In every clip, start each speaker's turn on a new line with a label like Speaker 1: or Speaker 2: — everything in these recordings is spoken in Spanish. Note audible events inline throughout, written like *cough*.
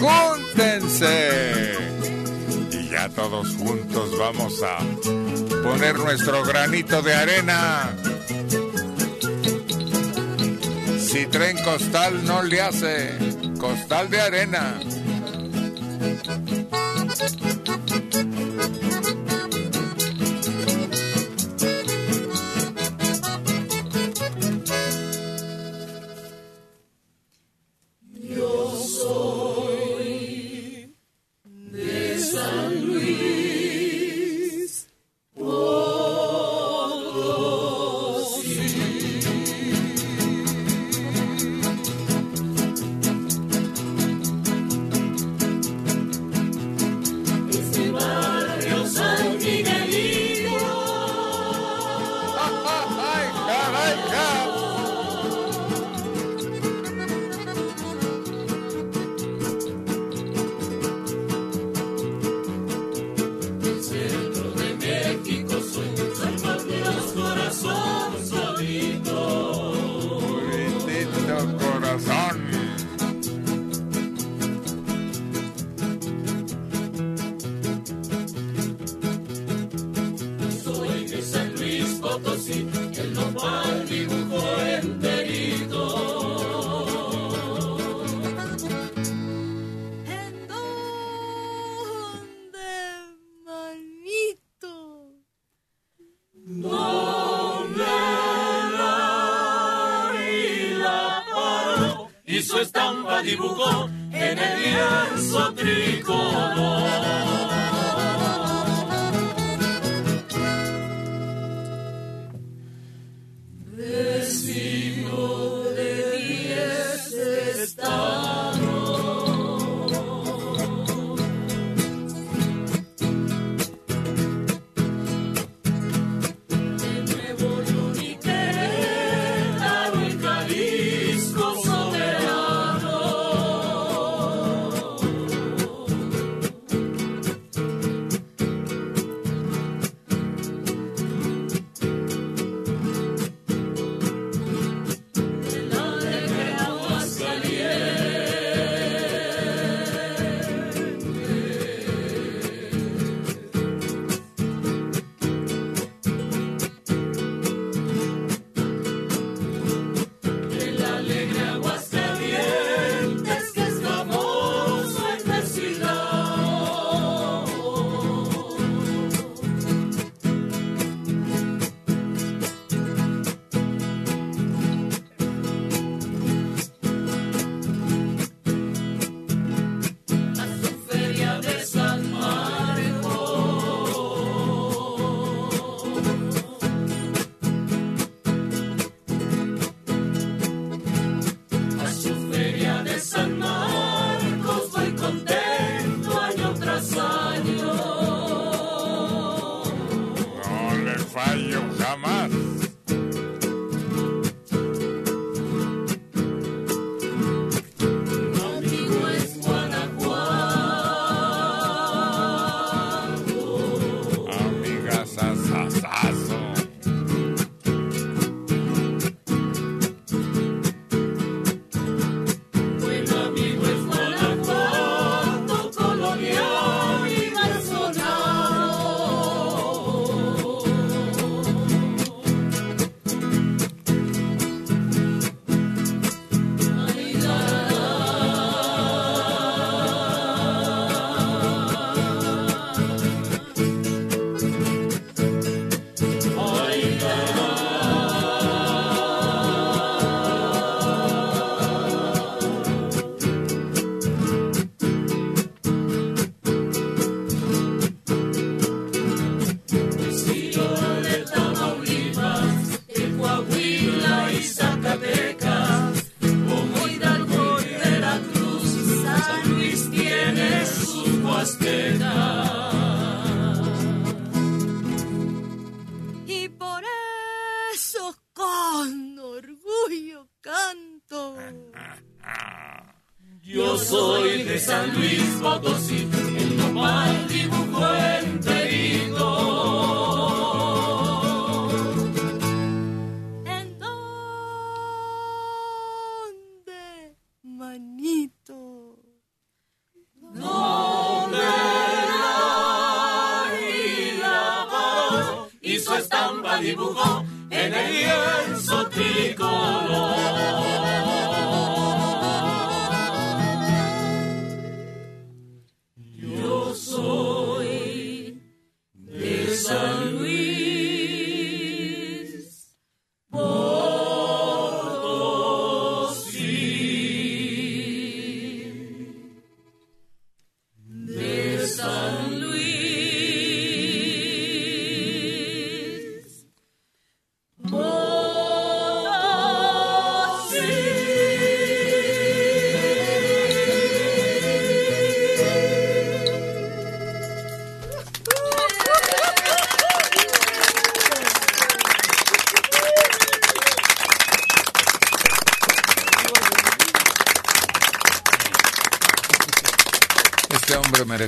Speaker 1: júntense. Y ya todos juntos vamos a poner nuestro granito de arena. Si tren costal no le hace, costal de arena.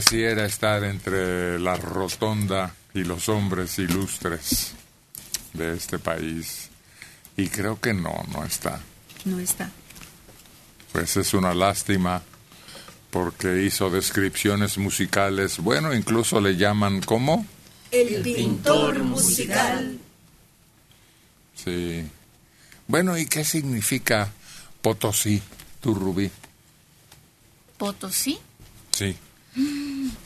Speaker 1: Pareciera estar entre la rotonda y los hombres ilustres de este país. Y creo que no, no está.
Speaker 2: No está.
Speaker 1: Pues es una lástima porque hizo descripciones musicales, bueno, incluso le llaman como...
Speaker 2: El pintor musical.
Speaker 1: Sí. Bueno, ¿y qué significa Potosí, tu Rubí?
Speaker 2: ¿Potosí?
Speaker 1: Sí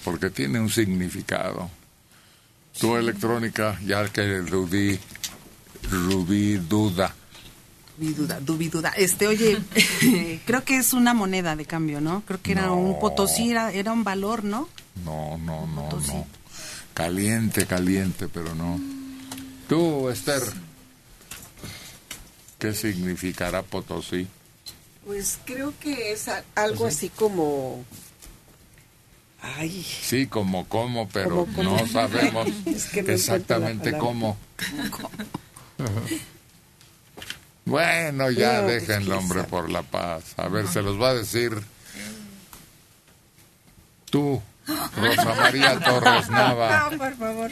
Speaker 1: porque tiene un significado. Tu electrónica, ya que Rubí, Rubí duda.
Speaker 3: Rubí duda, Rubí duda. Este, oye, *laughs* creo que es una moneda de cambio, ¿no? Creo que era un potosí, era, un valor, ¿no?
Speaker 1: No, no, no, no. Caliente, caliente, pero no. Tú, Esther, ¿qué significará potosí?
Speaker 4: Pues creo que es algo así como
Speaker 1: Sí, como cómo, pero no sabemos *laughs* exactamente cómo. *laughs* Bueno, ya pues, dejen el hombre por la paz. A ver, se los va a decir tú, Rosa María *laughs* Torres Nava.
Speaker 2: No, por favor,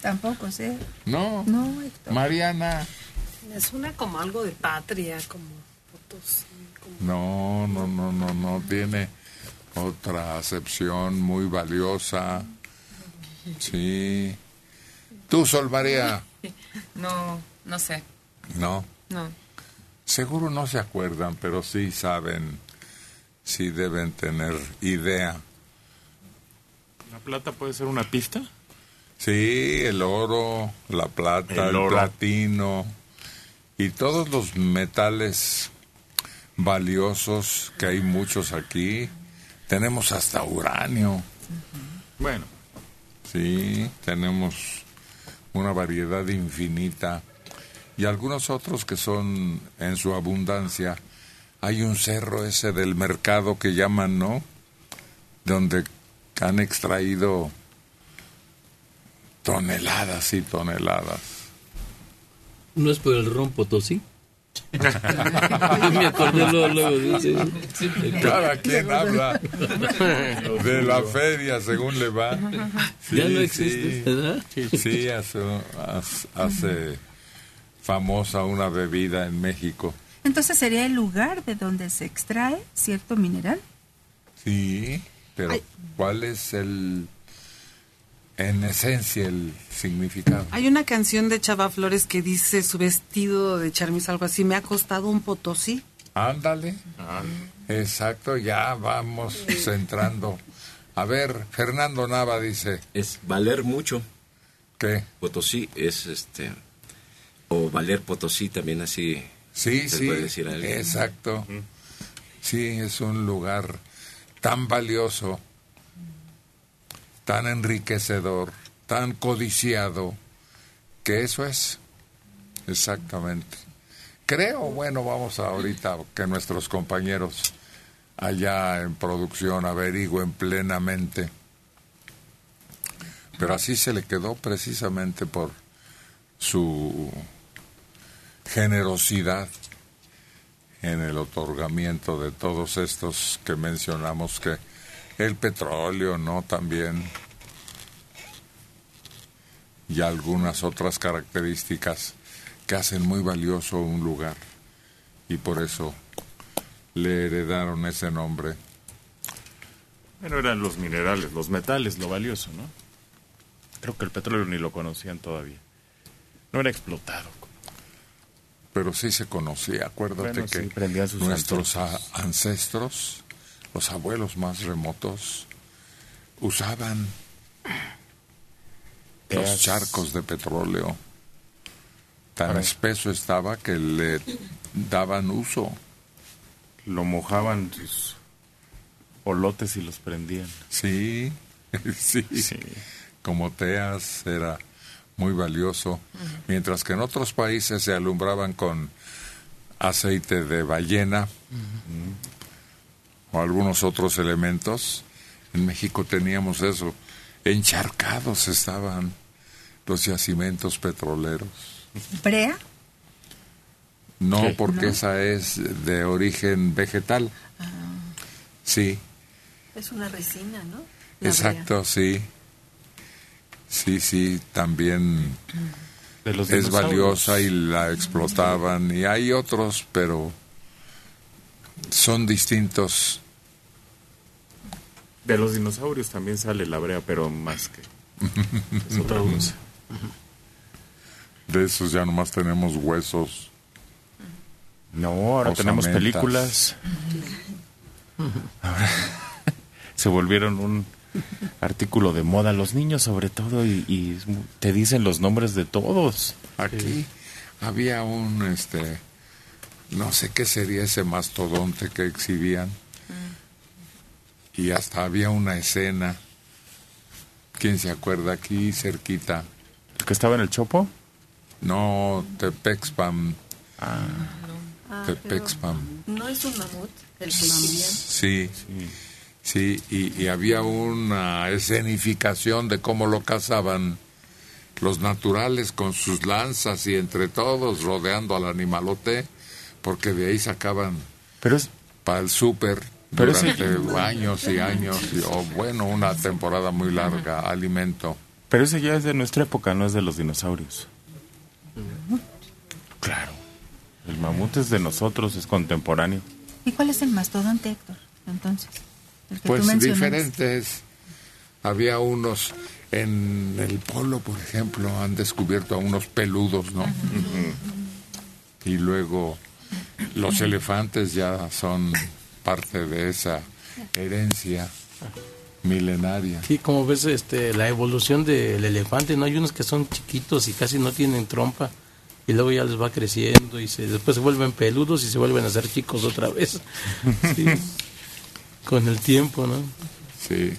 Speaker 2: tampoco sé.
Speaker 1: No, no Mariana.
Speaker 5: Me suena como algo de patria, como
Speaker 1: No, no, no, no, no, tiene otra acepción muy valiosa. Sí. ¿Tú, Sol María? *laughs*
Speaker 6: No, no sé.
Speaker 1: ¿No?
Speaker 6: No.
Speaker 1: Seguro no se acuerdan, pero sí saben, sí deben tener idea.
Speaker 7: ¿La plata puede ser una pista?
Speaker 1: Sí, el oro, la plata, el, el platino y todos los metales valiosos que hay muchos aquí tenemos hasta uranio.
Speaker 7: Bueno.
Speaker 1: Sí, tenemos una variedad infinita y algunos otros que son en su abundancia. Hay un cerro ese del mercado que llaman, ¿no? Donde han extraído toneladas y toneladas.
Speaker 8: ¿No es por el ron Potosí? *laughs* me acordé luego,
Speaker 1: Cada quien habla de la feria según le va.
Speaker 8: ya no existe, ¿verdad?
Speaker 1: Sí, hace, hace famosa una bebida en México.
Speaker 2: Entonces sería el lugar de donde se extrae cierto mineral.
Speaker 1: Sí, pero ¿cuál es el en esencia el significado.
Speaker 3: Hay una canción de Chava Flores que dice su vestido de charmis, algo así, me ha costado un potosí.
Speaker 1: Ándale. Exacto, ya vamos centrando. A ver, Fernando Nava dice.
Speaker 9: Es valer mucho.
Speaker 1: ¿Qué?
Speaker 9: Potosí es este. O valer Potosí también así.
Speaker 1: Sí, sí. Puede decir exacto. Sí, es un lugar tan valioso tan enriquecedor, tan codiciado, que eso es exactamente. Creo, bueno, vamos ahorita que nuestros compañeros allá en producción averigüen plenamente. Pero así se le quedó precisamente por su generosidad en el otorgamiento de todos estos que mencionamos que el petróleo, ¿no? También. Y algunas otras características que hacen muy valioso un lugar. Y por eso le heredaron ese nombre.
Speaker 7: Bueno, eran los minerales, los metales, lo valioso, ¿no? Creo que el petróleo ni lo conocían todavía. No era explotado.
Speaker 1: Pero sí se conocía. Acuérdate
Speaker 7: Bueno,
Speaker 1: que
Speaker 7: sí,
Speaker 1: nuestros ancestros, los abuelos más remotos, usaban los charcos de petróleo. Tan espeso estaba que le daban uso.
Speaker 7: Lo mojaban sus olotes y los prendían. *laughs*
Speaker 1: Sí, sí. Como teas era muy valioso, mientras que en otros países se alumbraban con aceite de ballena o algunos otros elementos. En México teníamos eso. Encharcados estaban los yacimientos petroleros.
Speaker 2: ¿Brea?
Speaker 1: No,
Speaker 7: ¿Qué?
Speaker 1: porque
Speaker 2: ¿No?
Speaker 1: esa es de origen vegetal. Sí,
Speaker 5: Es una resina, ¿no? La
Speaker 1: exacto, sí. Sí, sí, también
Speaker 7: De los
Speaker 1: es valiosa y la explotaban. Y hay otros, pero son distintos.
Speaker 7: De los dinosaurios también sale la brea, pero más que... *laughs* Es otra cosa.
Speaker 1: De esos ya nomás tenemos huesos.
Speaker 7: No, ahora tenemos películas. Ahora *laughs* se volvieron un artículo de moda. Los niños sobre todo y, te dicen los nombres de todos.
Speaker 1: Aquí había un, este, no sé qué sería ese mastodonte que exhibían. Y hasta había una escena. ¿Quién se acuerda aquí cerquita?
Speaker 7: ¿El que estaba en el chopo?
Speaker 1: No, Tepexpam.
Speaker 5: Ah,
Speaker 1: Tepexpam.
Speaker 5: pero ¿No es un mamut el que exhibían?
Speaker 1: Sí, sí, y, y había una escenificación de cómo lo cazaban los naturales con sus lanzas y entre todos rodeando al animalote, porque de ahí sacaban
Speaker 7: Pero es,
Speaker 1: para el súper
Speaker 7: ese-
Speaker 1: durante años y años, y- o bueno, una temporada muy larga, alimento.
Speaker 7: pero ese ya es de nuestra época, no es de los dinosaurios. Claro. El mamut es de nosotros, es contemporáneo.
Speaker 2: ¿Y cuál es el mastodonte, Héctor? Entonces, el que tú
Speaker 1: Pues diferentes. Había unos en el polo, por ejemplo, han descubierto a unos peludos, ¿no? Y luego los elefantes ya son parte de esa herencia milenaria.
Speaker 8: Sí, como ves este, la evolución del elefante, ¿no? Hay unos que son chiquitos y casi no tienen trompa. Y luego ya les va creciendo y se, después se vuelven peludos y se vuelven a ser chicos otra vez. *laughs* Sí. Con el tiempo, ¿no?
Speaker 1: Sí.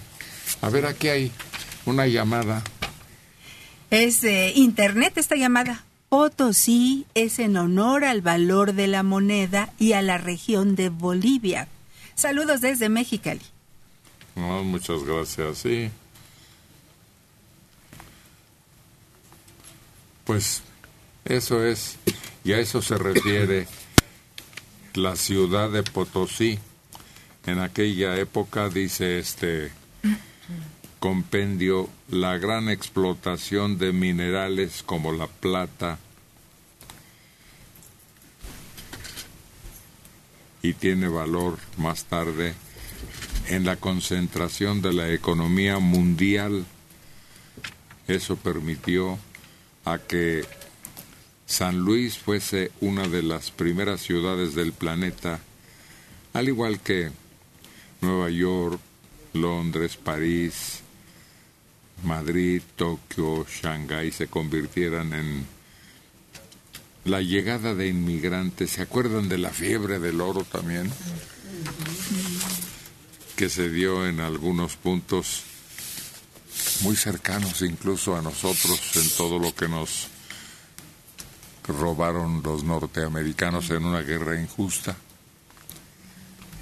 Speaker 1: A ver, aquí hay una llamada.
Speaker 2: Es de internet esta llamada. Potosí es en honor al valor de la moneda y a la región de Bolivia. Saludos desde Mexicali.
Speaker 1: No, muchas gracias, sí. Pues eso es, y a eso se refiere la ciudad de Potosí. En aquella época, dice este compendio, la gran explotación de minerales como la plata y tiene valor más tarde en la concentración de la economía mundial. Eso permitió a que San Luis fuese una de las primeras ciudades del planeta, al igual que Nueva York, Londres, París, Madrid, Tokio, Shanghái se convirtieran en la llegada de inmigrantes. ¿Se acuerdan de la fiebre del oro también? que se dio en algunos puntos muy cercanos incluso a nosotros en todo lo que nos robaron los norteamericanos en una guerra injusta.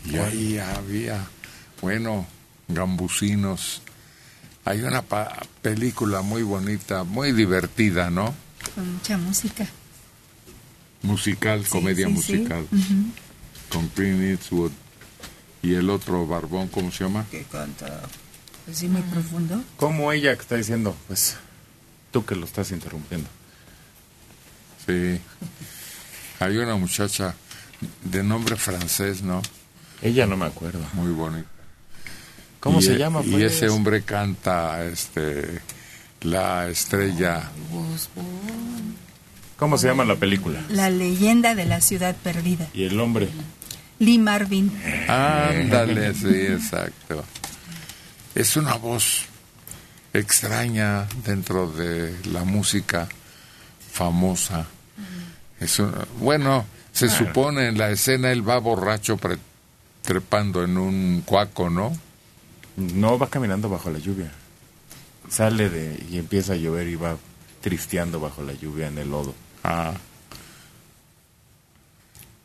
Speaker 1: Y ahí había, bueno, gambusinos. Hay una pa- película muy bonita, muy divertida, ¿no?
Speaker 2: Con mucha música.
Speaker 1: Musical,
Speaker 2: Sí,
Speaker 1: comedia
Speaker 2: sí, sí.
Speaker 1: musical, con Clint Eastwood y el otro barbón, ¿cómo se llama?
Speaker 2: Que canta pues sí, muy profundo.
Speaker 7: Como ella que está diciendo, pues tú que lo estás interrumpiendo.
Speaker 1: Sí. Hay una muchacha de nombre francés, ¿no?
Speaker 7: Ella no me acuerdo.
Speaker 1: Muy bonita.
Speaker 7: ¿Cómo
Speaker 1: Y
Speaker 7: se
Speaker 1: e-
Speaker 7: llama?
Speaker 1: Y ese hombre canta este la estrella
Speaker 7: ¿Cómo se llama la película?
Speaker 2: La leyenda de la ciudad perdida.
Speaker 7: Y el hombre.
Speaker 2: Lee Marvin.
Speaker 1: Ándale, sí, exacto. Es una voz extraña dentro de la música famosa. Es una- bueno, se supone en la escena él va borracho pre- trepando en un cuaco, ¿no?
Speaker 7: No va caminando bajo la lluvia. Sale de y empieza a llover y va tristeando bajo la lluvia en el lodo.
Speaker 1: Ah,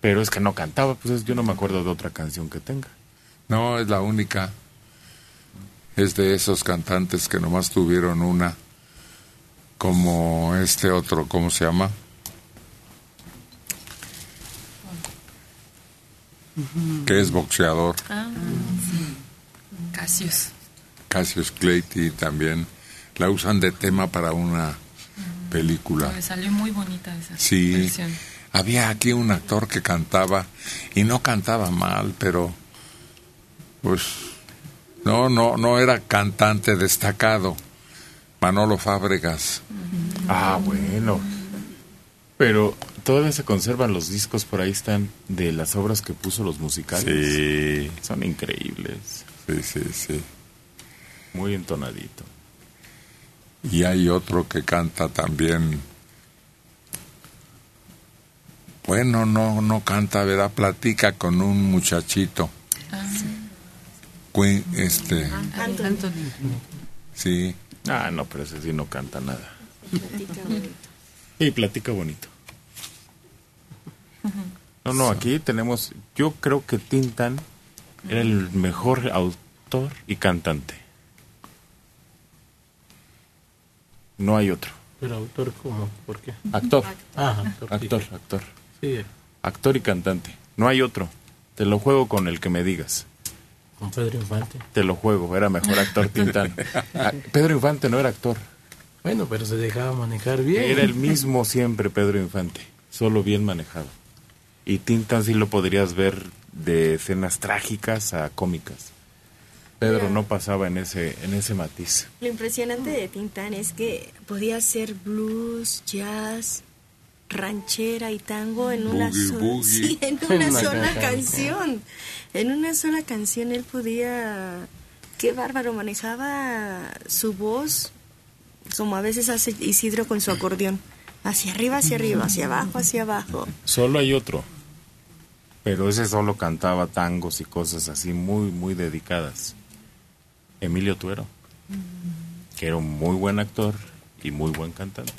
Speaker 7: Pero es que no cantaba, pues es- yo no me acuerdo de otra canción que tenga.
Speaker 1: no, es la única. Es de esos cantantes que nomás tuvieron una, como este otro, ¿cómo se llama? Que es boxeador.
Speaker 10: Ah, Casios.
Speaker 1: Cassius Clay también la usan de tema para una película.
Speaker 10: Me salió muy bonita esa
Speaker 1: Sí,
Speaker 10: versión.
Speaker 1: había aquí un actor que cantaba y no cantaba mal, pero pues no, no, no era cantante destacado. Manolo Fábregas.
Speaker 7: Ah, bueno. Pero todavía se conservan los discos, por ahí están, de las obras que puso los musicales.
Speaker 1: Sí,
Speaker 7: Son increíbles.
Speaker 1: Sí, sí, sí.
Speaker 7: Muy entonadito.
Speaker 1: Y hay otro que canta también. Bueno, no, no canta, ¿verdad? Platica con un muchachito. Queen, este, sí.
Speaker 7: Ah, no, pero ese sí no canta nada. Y platica bonito. No, no, aquí tenemos, yo creo que Tintan era el mejor autor y cantante. No hay otro.
Speaker 8: Pero autor, ¿cómo? ¿Por qué?
Speaker 7: Actor,
Speaker 8: Ah, actor. sí.
Speaker 7: actor, actor.
Speaker 8: Sí,
Speaker 7: Actor y cantante. No hay otro. Te lo juego con el que me digas.
Speaker 8: con Pedro Infante.
Speaker 7: Te lo juego, era mejor actor *laughs* Tintán. Ah, Pedro Infante no era actor.
Speaker 8: Bueno, pero se dejaba manejar bien.
Speaker 7: Era el mismo siempre Pedro Infante, solo bien manejado. Y Tintan sí lo podrías ver de escenas trágicas a cómicas. Pedro no pasaba en ese en ese matiz.
Speaker 11: Lo impresionante de Tintán es que podía hacer blues, jazz, ranchera y tango en una
Speaker 1: Boogie,
Speaker 11: sola,
Speaker 1: boogie. *laughs*
Speaker 11: sí, en *laughs* una sola
Speaker 8: canción.
Speaker 11: canción. En una sola canción él podía, qué bárbaro, manejaba su voz como a veces hace Isidro con su acordeón. Hacia arriba, hacia arriba, hacia abajo, hacia abajo.
Speaker 7: Solo hay otro. Pero ese solo cantaba tangos y cosas así muy muy dedicadas. Emilio Tuero, que era un muy buen actor y muy buen cantante.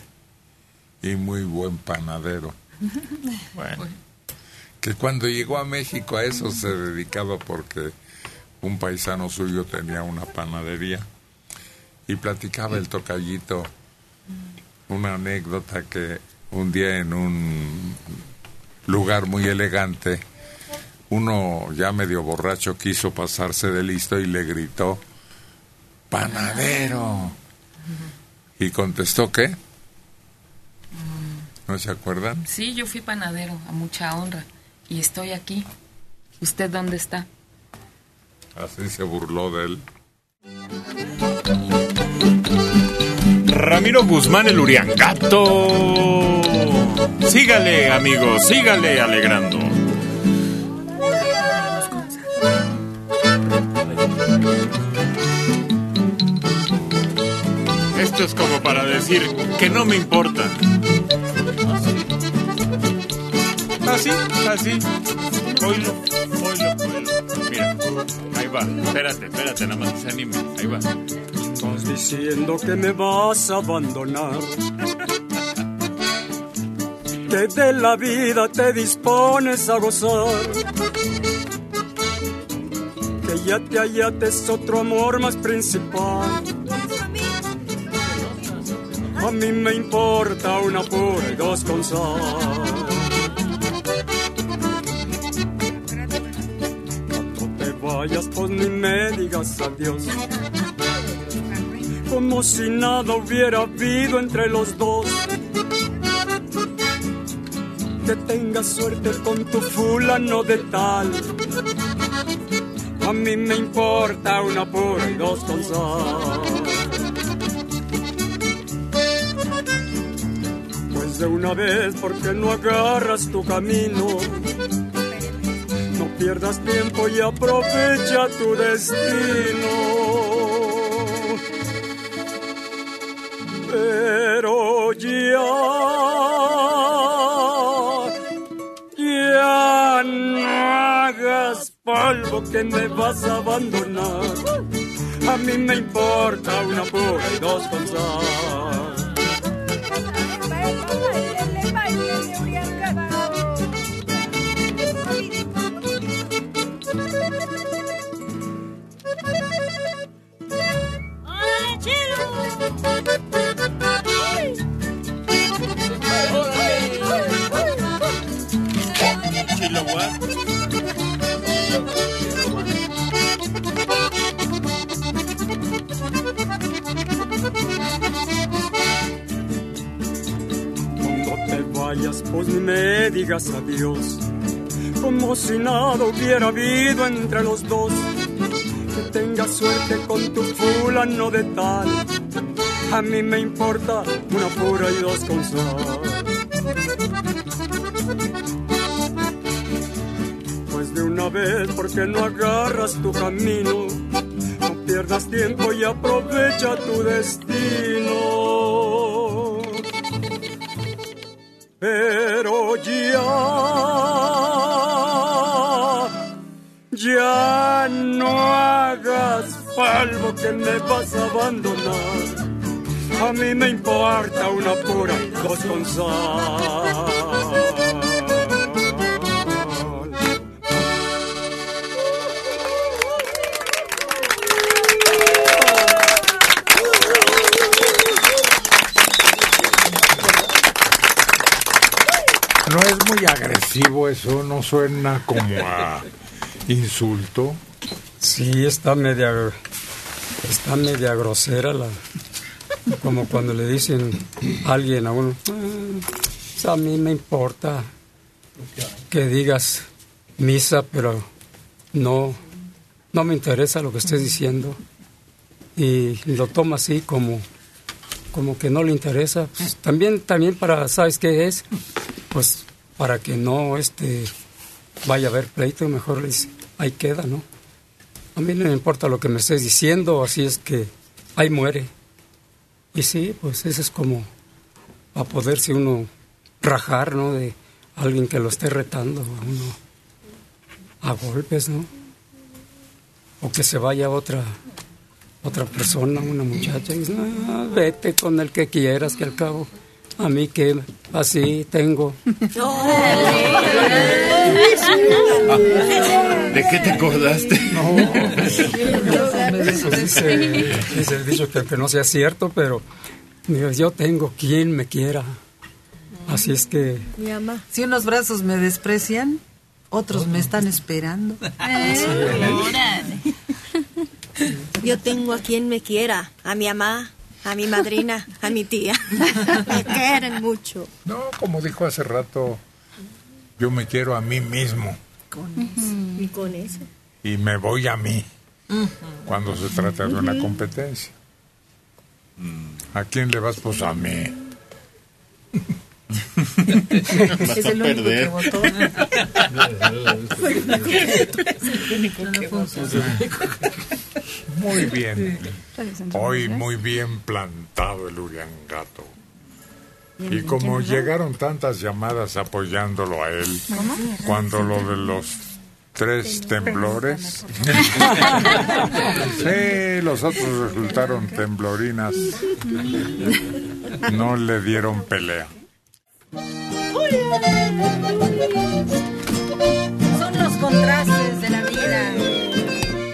Speaker 1: y muy buen panadero. *laughs*
Speaker 7: Bueno,
Speaker 1: Que cuando llegó a México a eso se dedicaba porque un paisano suyo tenía una panadería y platicaba el tocallito una anécdota que un día en un lugar muy elegante uno ya medio borracho quiso pasarse de listo y le gritó panadero y contestó qué ¿no se acuerdan?
Speaker 10: Sí, yo fui panadero, a mucha honra. Y estoy aquí. ¿Usted dónde está?
Speaker 1: Así se burló de él.
Speaker 7: Ramiro Guzmán el Uriangato. Sígale, amigos, sígale alegrando. Es como para decir que no me importa. Así, así. Oílo, oílo, oílo. Mira, ahí va. Espérate, espérate, nada más se anime. Ahí va.
Speaker 12: Estás diciendo que me vas a abandonar. Que de la vida te dispones a gozar. Que ya te hallates otro amor más principal. A mí me importa una pura y dos con sal. No te vayas, pues ni me digas adiós como si nada hubiera habido entre los dos. Que tengas suerte con tu fulano de tal. A mí me importa una pura y dos con sal. De una vez, porque no agarras tu camino? No pierdas tiempo y aprovecha tu destino. Pero ya, ya no hagas polvo que me vas a abandonar. A mí me importa una pura y dos con.
Speaker 7: Chilo
Speaker 12: pues ni me digas adiós. Como si nada hubiera habido entre los dos. Que tengas suerte con tu fulano de tal. A mí me importa una pura y dos con sal. Pues de una vez, porque no agarras tu camino? No pierdas tiempo y aprovecha tu destino. Pero polvo que me vas a abandonar. A mí me importa una pura con sal.
Speaker 13: No es muy agresivo eso, no suena como a insulto.
Speaker 12: Sí, está media, está media grosera la, como cuando le dicen a alguien a uno, "Ah, a mí me importa que digas misa, pero no, no me interesa lo que estés diciendo y lo toma así como, como que no le interesa. Pues, también, también para, ¿sabes qué es? Pues para que no este vaya a haber pleito, mejor le dice, ahí queda, ¿no? A mí no me importa lo que me estés diciendo, así es que ahí muere. Y sí, pues eso es como a poderse uno rajar, ¿no? De alguien que lo esté retando a uno a golpes, ¿no? O que se vaya otra otra persona, una muchacha, y dice, "Ah, vete con el que quieras, que al cabo a mí que así tengo.
Speaker 7: ¿De qué te acordaste?
Speaker 12: No, eso dice, dice el dicho que aunque no sea cierto, pero yo tengo quien me quiera. Así es que
Speaker 14: Mi mamá.
Speaker 3: Si unos brazos me desprecian, otros me están esperando.
Speaker 14: Yo tengo a quien me quiera, a mi mamá, a mi madrina, a mi tía. *laughs* Me quieren mucho.
Speaker 13: No, como dijo hace rato, yo me quiero a mí mismo
Speaker 14: Y con eso.
Speaker 13: y me voy a mí cuando se trata de una competencia. ¿A quién le vas? Pues a mí.
Speaker 7: Vas
Speaker 3: Es
Speaker 7: a
Speaker 3: el único que
Speaker 7: perder.
Speaker 3: votó.
Speaker 13: Muy bien. Hoy muy bien plantado el Uriangato. Y como llegaron tantas llamadas apoyándolo a él, cuando lo de los tres temblores, *laughs* sí, los otros resultaron temblorinas, no le dieron pelea.
Speaker 15: Son los contrastes de la vida.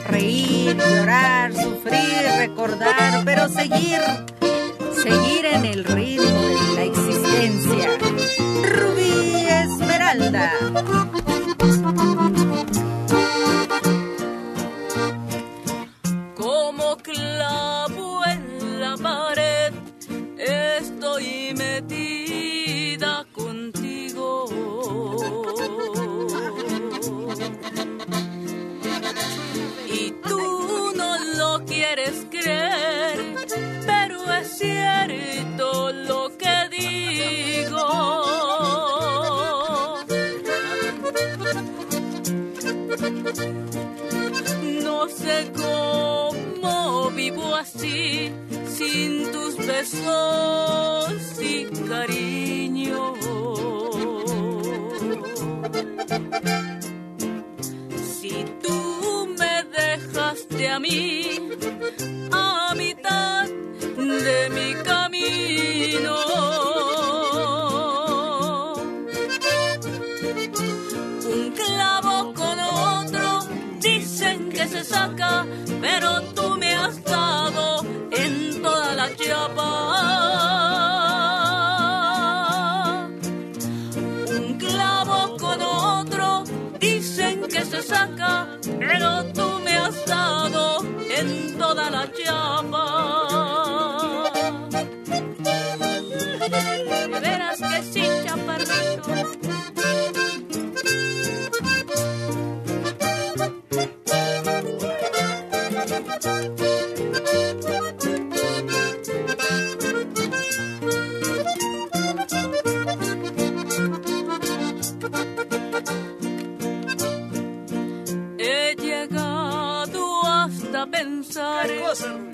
Speaker 15: Reír, llorar, sufrir, recordar, pero seguir. Seguir en el ritmo de la existencia. Rubí Esmeralda. Así, sin tus besos y cariño. Si tú me dejaste a mí a mitad de mi camino. Un clavo con otro dicen que se saca, pero tú me has pero tú me has dado en toda la chapa. De veras que sí, chaparrito.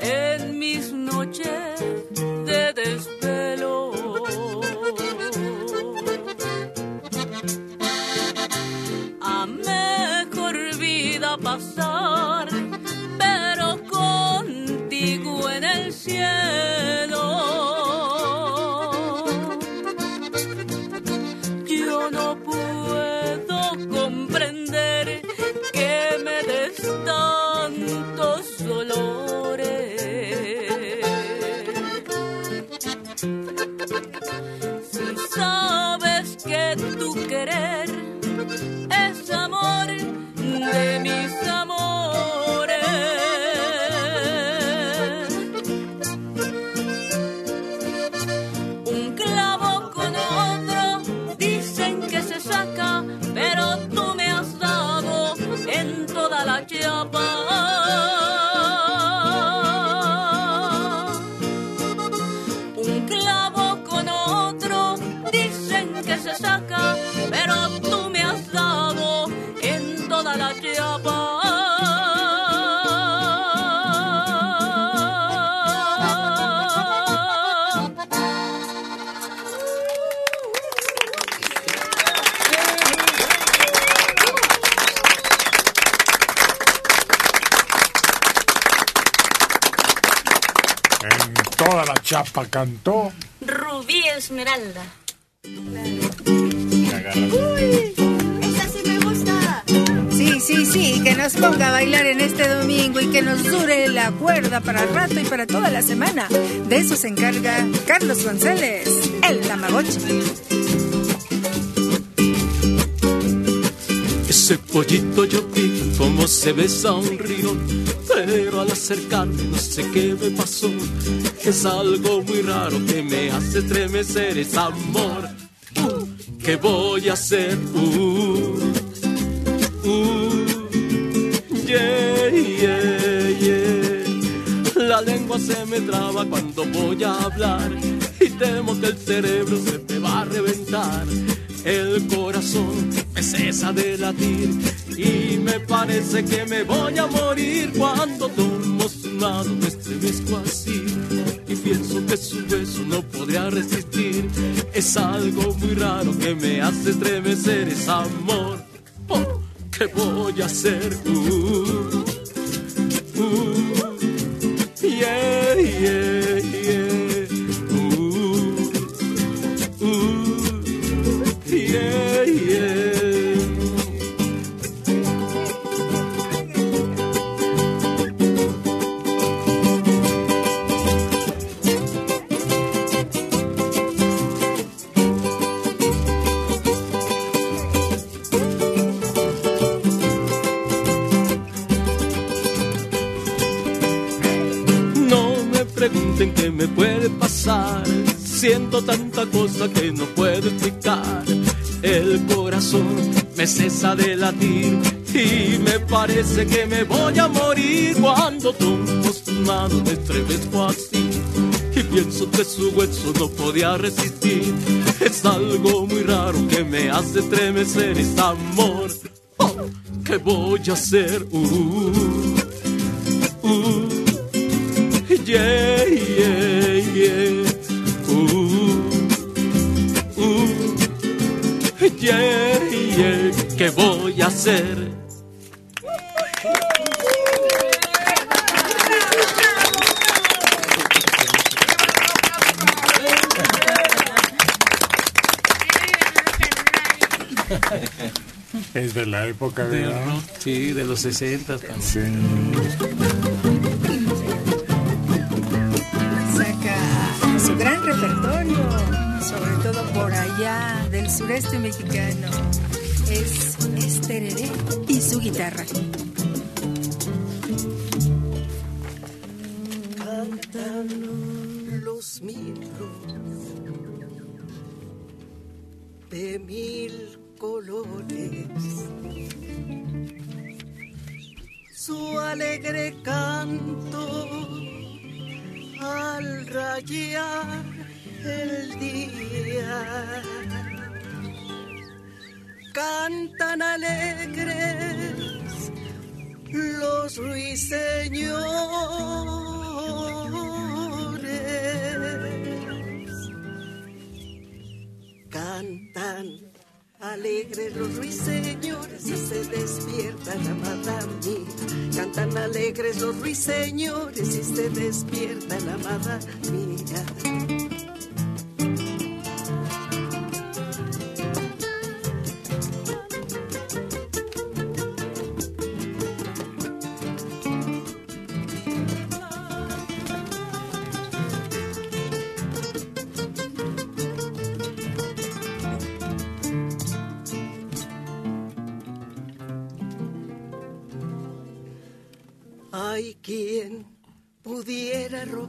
Speaker 15: En mis noches chapa
Speaker 13: cantó.
Speaker 16: Rubí Esmeralda.
Speaker 2: ¡Esa sí me gusta! Sí, sí, sí, que nos ponga a bailar en este domingo y que nos dure la cuerda para el rato y para toda la semana. De eso se encarga Carlos González, el Tamagotchi.
Speaker 17: Ese pollito yo vi como se besa un río, pero al acercarme no sé qué me pasó. Es algo muy raro que me hace estremecer, es amor. Uh, ¿Qué voy a hacer? Uh, uh. La lengua se me traba cuando voy a hablar y temo que el cerebro se me va a reventar. El corazón me cesa de latir y me parece que me voy a morir cuando tomo su mano, pienso que su beso no podría resistir. Es algo muy raro que me hace estremecer, es amor. Oh, ¿Qué voy a hacer? Uh, que me voy a morir cuando tomo su mano me estremezco así y pienso que su hueso no podía resistir. Es algo muy raro que me hace estremecer, es amor. Oh, ¿Qué voy a hacer? Uh,
Speaker 8: sí, de los 60 también.
Speaker 2: Saca su gran repertorio, sobre todo por allá del sureste mexicano. Es Estereré y su guitarra.
Speaker 4: Cantan los millos de mil colores. Su alegre canto al rayar el día. Cantan alegres los ruiseñores cantan alegres los ruiseñores y se despiertan amada mía cantan alegres los ruiseñores y se despiertan amada mía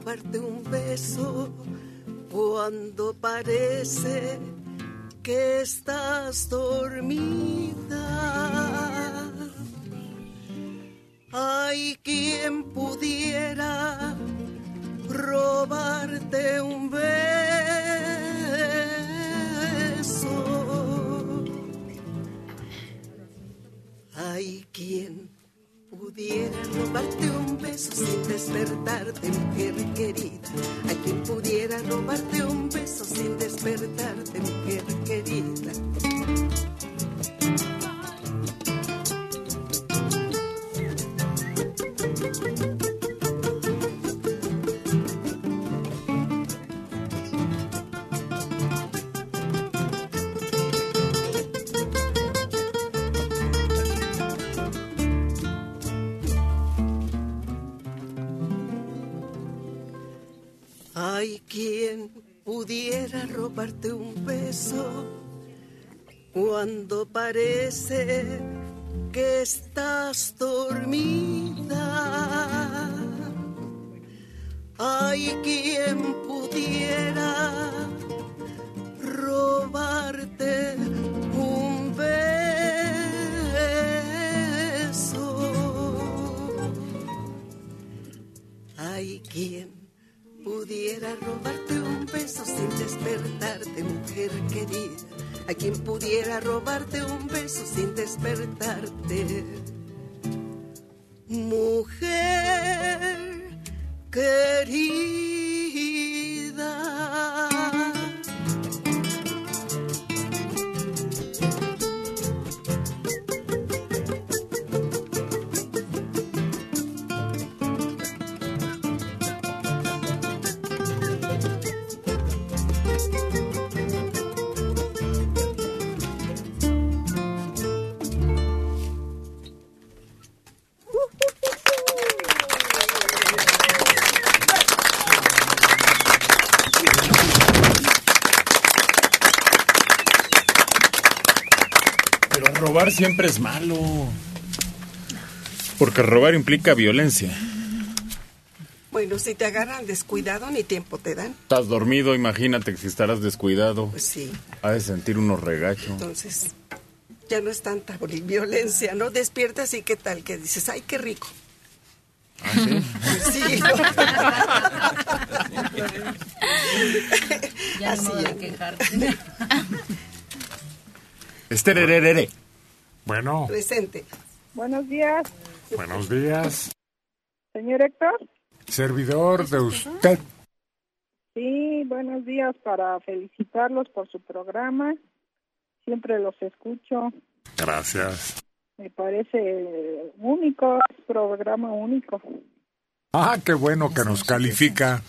Speaker 4: robarte un beso cuando parece que estás dormida. Hay quien pudiera robarte un beso. Hay quien pudiera robarte un beso sin despertarte, mujer querida. Hay quien pudiera robarte un beso sin despertarte, mujer querida. Robarte un beso cuando parece que estás dormida. Hay quien pudiera robarte un beso. Hay quien pudiera robarte un beso sin despertarte, mujer querida. A quien pudiera robarte un beso sin despertarte. Mujer querida.
Speaker 7: Robar siempre es malo. Porque robar implica violencia.
Speaker 4: Bueno, si te agarran descuidado, ni tiempo te dan.
Speaker 7: Estás dormido, imagínate que si estarás descuidado.
Speaker 4: Pues sí.
Speaker 7: Ha de sentir unos regachos.
Speaker 4: Entonces, ya no es tanta violencia, ¿no? Despiertas y qué tal, que dices, ay, qué rico.
Speaker 7: ¿Ah, sí? *laughs*
Speaker 4: Pues sí. *laughs*
Speaker 6: Ya
Speaker 4: Así
Speaker 6: no quejarte. *laughs*
Speaker 7: Esterererere.
Speaker 13: Bueno,
Speaker 4: Presente.
Speaker 18: Buenos días,
Speaker 13: buenos días.
Speaker 18: señor Héctor.
Speaker 13: servidor de usted.
Speaker 18: Sí, buenos días para felicitarlos por su programa. Siempre los escucho.
Speaker 13: Gracias.
Speaker 18: Me parece único, es programa único.
Speaker 13: Ah, qué bueno que nos califica.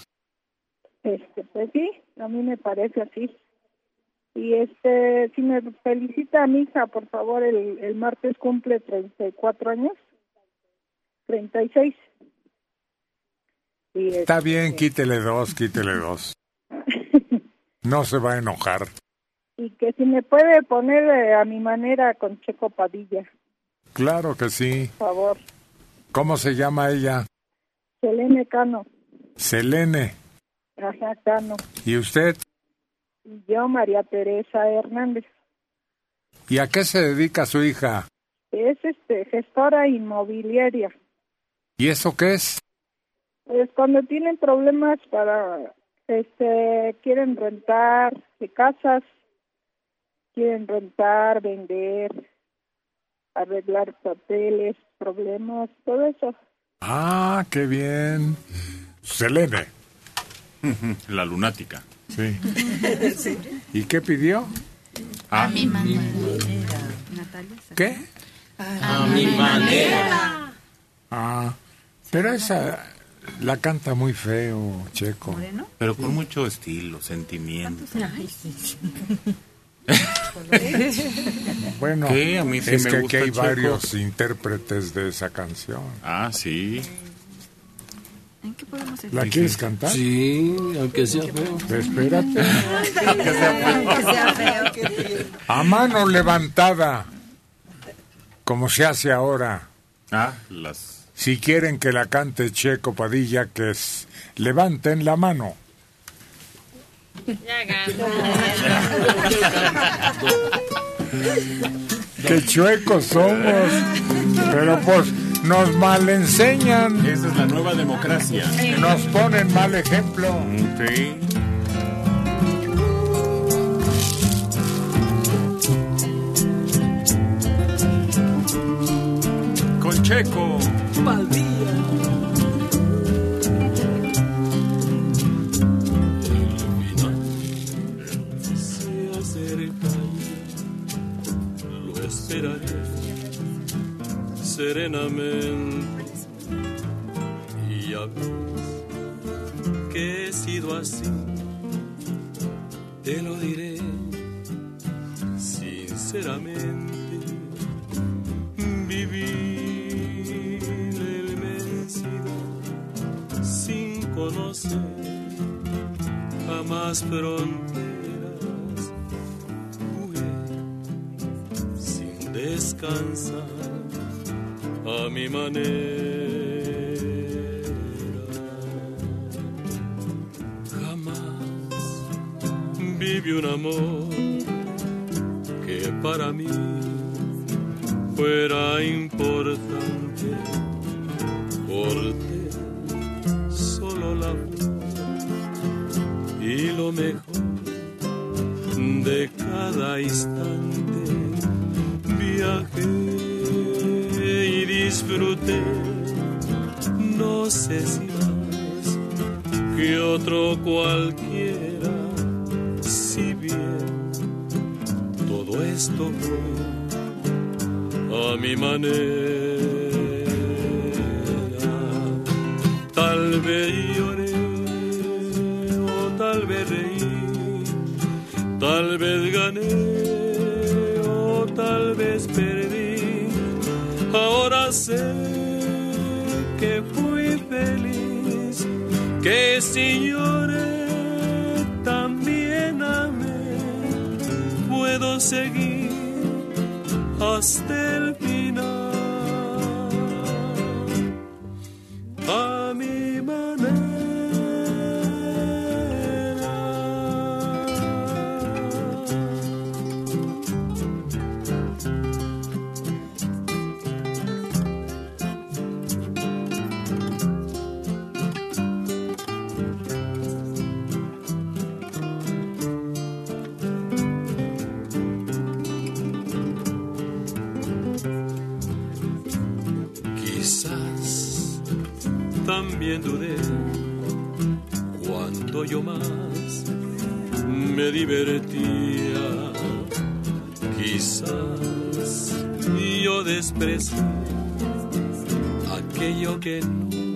Speaker 18: Este, pues sí, a mí me parece así. Y este, si me felicita a mi hija, por favor, el, el martes cumple 34 años. 36. Y
Speaker 13: Está
Speaker 18: este,
Speaker 13: bien, quítele dos, quítele dos. *laughs* No se va a enojar.
Speaker 18: Y que si me puede poner eh, a mi manera con Checo Padilla,
Speaker 13: Claro que sí.
Speaker 18: por favor.
Speaker 13: ¿Cómo se llama ella?
Speaker 18: Selene Cano.
Speaker 13: Selene.
Speaker 18: Ajá, Cano.
Speaker 13: ¿Y usted?
Speaker 18: Y yo, María Teresa Hernández.
Speaker 13: ¿Y a qué se dedica su hija?
Speaker 18: Es este gestora inmobiliaria.
Speaker 13: ¿Y eso qué es?
Speaker 18: Pues cuando tienen problemas para, este, quieren rentar de casas, quieren rentar, vender, arreglar papeles, problemas, todo eso.
Speaker 13: Ah, qué bien. Selene.
Speaker 7: La lunática. *laughs*
Speaker 13: Sí. ¿Y qué pidió?
Speaker 7: Ah,
Speaker 16: mi manera.
Speaker 13: ¿Qué?
Speaker 16: A mi manera.
Speaker 13: Ah, pero esa la canta muy feo, Checo.
Speaker 7: Pero con mucho estilo, sentimiento. *laughs*
Speaker 13: Bueno,
Speaker 7: ¿Qué? A mí sí
Speaker 13: es
Speaker 7: me
Speaker 13: que aquí hay
Speaker 7: Checo.
Speaker 13: varios intérpretes de esa canción.
Speaker 7: Ah, sí.
Speaker 4: ¿En qué podemos
Speaker 13: ¿La quieres cantar?
Speaker 8: Sí, aunque sea feo.
Speaker 13: Espérate.
Speaker 8: Aunque sea
Speaker 4: feo.
Speaker 13: A mano levantada, como se hace ahora.
Speaker 7: Ah, las...
Speaker 13: Si quieren que la cante Checo Padilla, que es levanten la mano. Qué chuecos somos. Pero pues nos mal enseñan.
Speaker 7: Esa es la nueva democracia.
Speaker 13: Nos ponen mal ejemplo.
Speaker 7: Sí. Con Checo.
Speaker 17: Serenamente. Y ya ves que he sido así te lo diré sinceramente. Vivir la inmensidad sin conocer jamás fronteras jugué sin descansar a mi manera. Jamás viví un amor que para mí fuera importante. Corté solo la voz y lo mejor de cada instante. Viajé disfruté no sé si más que otro cualquiera si bien todo esto fue a mi manera tal vez lloré o tal vez reí, tal vez gané o tal vez perdí. Sé que fui feliz, que si lloré también amé. Puedo seguir hasta el Quizás yo desprecié aquello que no,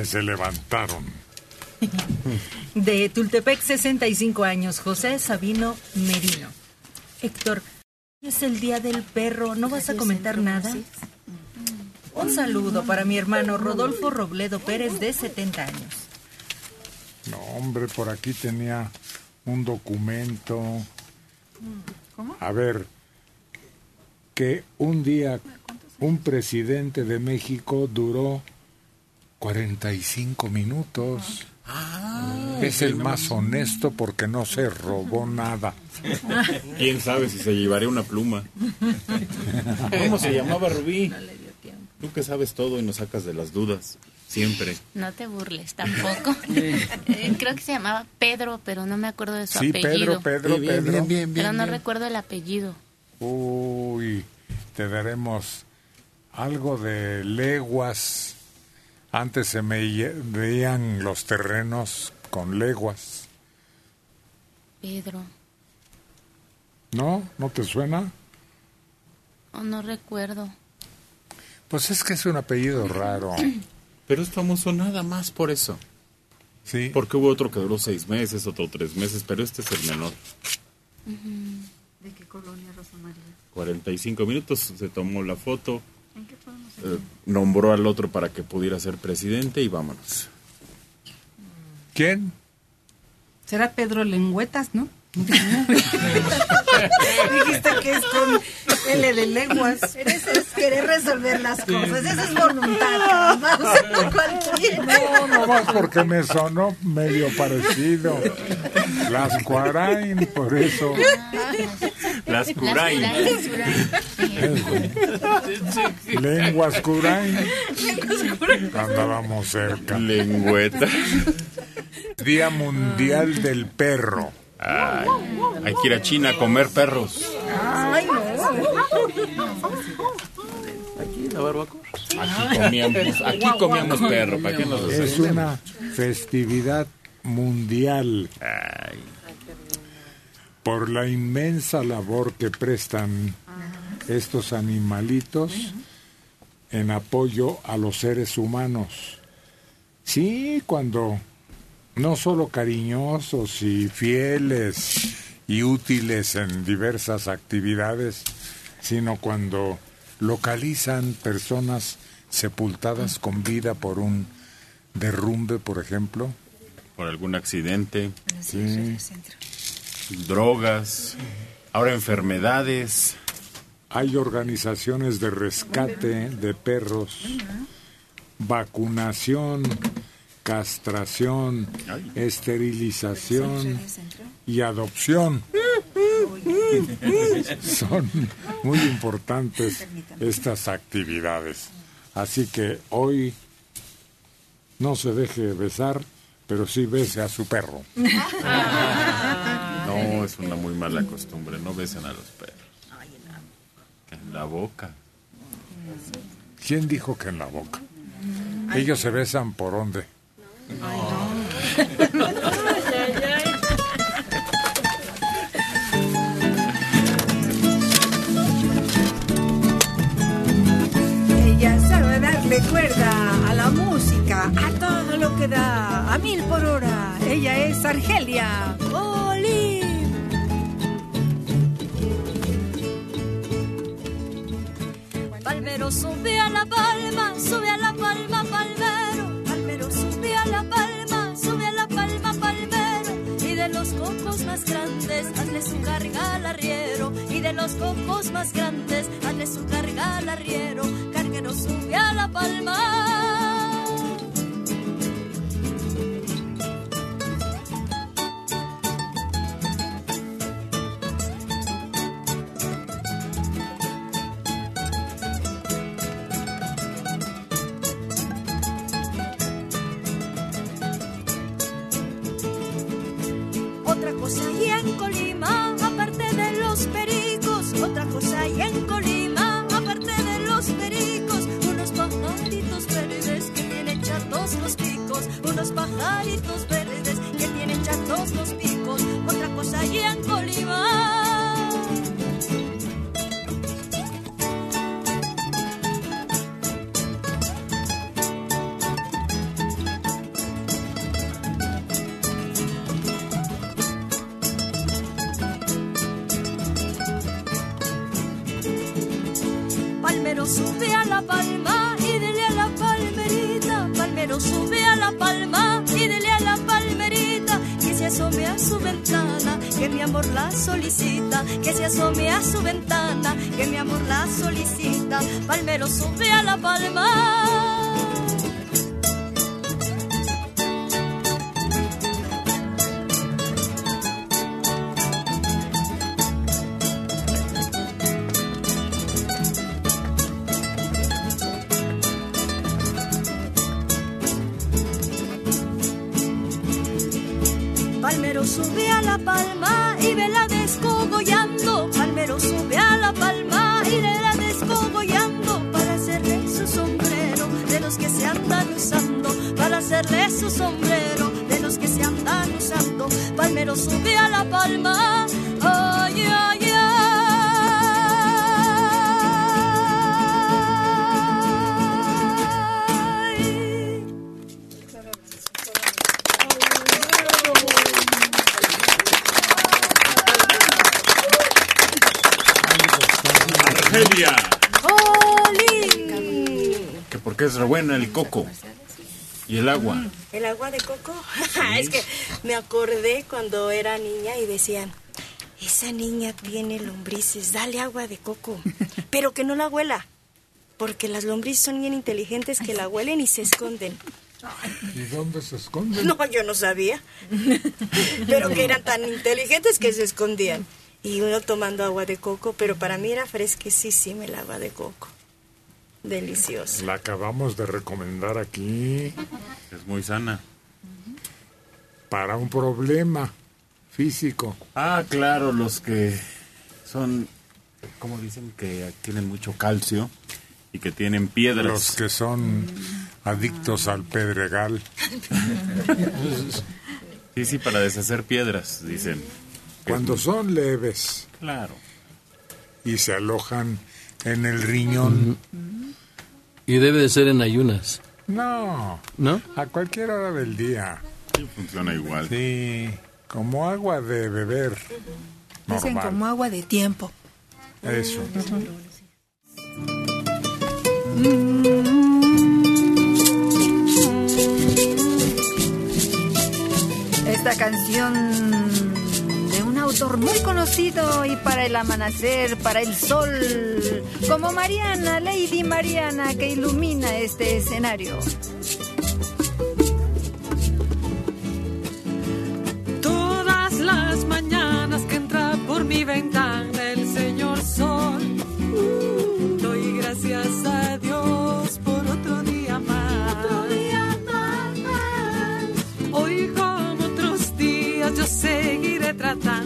Speaker 17: que
Speaker 13: se levantaron. *laughs*
Speaker 19: De Tultepec, 65 años, José Sabino Merino. Héctor, es el día del perro, ¿no vas a comentar nada? Un saludo para mi hermano Rodolfo Robledo Pérez, de 70 años.
Speaker 13: No, hombre, por aquí tenía un documento.
Speaker 3: ¿Cómo?
Speaker 13: A ver, que un día un presidente de México duró 45 minutos. es el más honesto porque no se robó nada. *laughs*
Speaker 7: ¿Quién sabe si se llevaría una pluma? *laughs* ¿Cómo se llamaba Rubí? Tú que sabes todo y nos sacas de las dudas, siempre.
Speaker 16: No te burles tampoco. *laughs* Eh, creo que se llamaba Pedro, pero no me acuerdo de su
Speaker 13: Sí,
Speaker 16: apellido.
Speaker 13: Pedro, Pedro,
Speaker 7: Bien, bien,
Speaker 13: Pedro.
Speaker 7: bien, bien,
Speaker 16: pero no
Speaker 7: bien.
Speaker 16: recuerdo el apellido.
Speaker 13: Uy, te daremos algo de leguas. Antes se me veían los terrenos con leguas.
Speaker 16: Pedro.
Speaker 13: ¿No? ¿No te suena?
Speaker 16: Oh, no recuerdo.
Speaker 13: Pues es que es un apellido raro. *clears throat*
Speaker 7: Pero es famoso nada más por eso.
Speaker 13: Sí.
Speaker 7: Porque hubo otro que duró seis meses, otro tres meses, pero este es el menor.
Speaker 3: ¿De qué colonia, Rosa María?
Speaker 7: 45 minutos, se tomó la foto,
Speaker 3: ¿En qué
Speaker 7: eh, nombró al otro para que pudiera ser presidente y vámonos.
Speaker 13: ¿Quién?
Speaker 3: Será Pedro Lengüetas, ¿no? *laughs* Dijiste que es con L de lenguas.
Speaker 2: Eres es querer resolver las cosas. Esa es voluntad. Vamos a hacer cualquiera.
Speaker 13: No, nomás porque me sonó medio parecido. Las Cuarain, por eso.
Speaker 7: Las Curain.
Speaker 13: Lenguas Curain. Andábamos cerca.
Speaker 7: Lengüeta.
Speaker 13: Día Mundial del Perro.
Speaker 7: Ay, hay que ir a China a comer perros.
Speaker 2: Ay, no.
Speaker 8: Aquí, la barbacoa.
Speaker 7: Aquí comíamos, aquí comíamos perro, ¿para qué nos lo
Speaker 13: Es una festividad mundial. Por la inmensa labor que prestan estos animalitos en apoyo a los seres humanos. Sí, cuando no solo cariñosos y fieles y útiles en diversas actividades, sino cuando localizan personas sepultadas con vida por un derrumbe, por ejemplo.
Speaker 7: Por algún accidente,
Speaker 13: Sí.
Speaker 7: drogas, ahora enfermedades.
Speaker 13: Hay organizaciones de rescate de perros, vacunación, castración, esterilización y adopción. Son muy importantes estas actividades. Así que hoy no se deje besar pero sí bese a su perro.
Speaker 7: No, es una muy mala costumbre. No besen a los perros. En la boca.
Speaker 13: ¿Quién dijo que en la boca? Ellos se besan por dónde. *laughs*
Speaker 19: Ella sabe darle cuerda a la música, a todo lo que da, a mil por hora. Ella es Argelia. ¡Oli!
Speaker 11: Palmero sube a la palma, sube a la más grandes, hazle su carga al arriero. Y de los cocos más grandes, hazle su carga al arriero. Carguero sube a la palma. Cosa hay la palma
Speaker 7: coco y el agua.
Speaker 14: ¿El agua de coco? *laughs* es que me acordé cuando era niña y decían, esa niña tiene lombrices, dale agua de coco, *laughs* pero que no la huela, porque las lombrices son bien inteligentes que la huelen y se esconden.
Speaker 13: ¿Y dónde se esconden?
Speaker 14: No, yo no sabía, *laughs* pero que eran tan inteligentes que se escondían. Y uno tomando agua de coco, pero para mí era fresquecísima el agua de coco. Deliciosa.
Speaker 13: La acabamos de recomendar aquí
Speaker 7: Es muy sana.
Speaker 13: para un problema físico.
Speaker 7: Ah, claro, los que son, como dicen, que tienen mucho calcio y que tienen piedras.
Speaker 13: Los que son adictos al pedregal.
Speaker 7: Sí, sí, para deshacer piedras, dicen.
Speaker 13: Cuando son leves
Speaker 7: Claro.
Speaker 13: y se alojan en el riñón.
Speaker 8: Y debe de ser en ayunas,
Speaker 13: No,
Speaker 8: ¿no?
Speaker 13: a cualquier hora del día.
Speaker 7: Sí, funciona igual.
Speaker 13: Sí, como agua de beber.
Speaker 19: Dicen como agua de tiempo.
Speaker 13: Eso.
Speaker 19: Esta canción autor muy conocido y para el amanecer, para el sol, como Mariana, Lady Mariana, que ilumina este escenario.
Speaker 20: Todas las mañanas que entra por mi ventana el señor sol, doy gracias a Dios por otro día más. Otro día más. Hoy como otros días yo seguiré tratando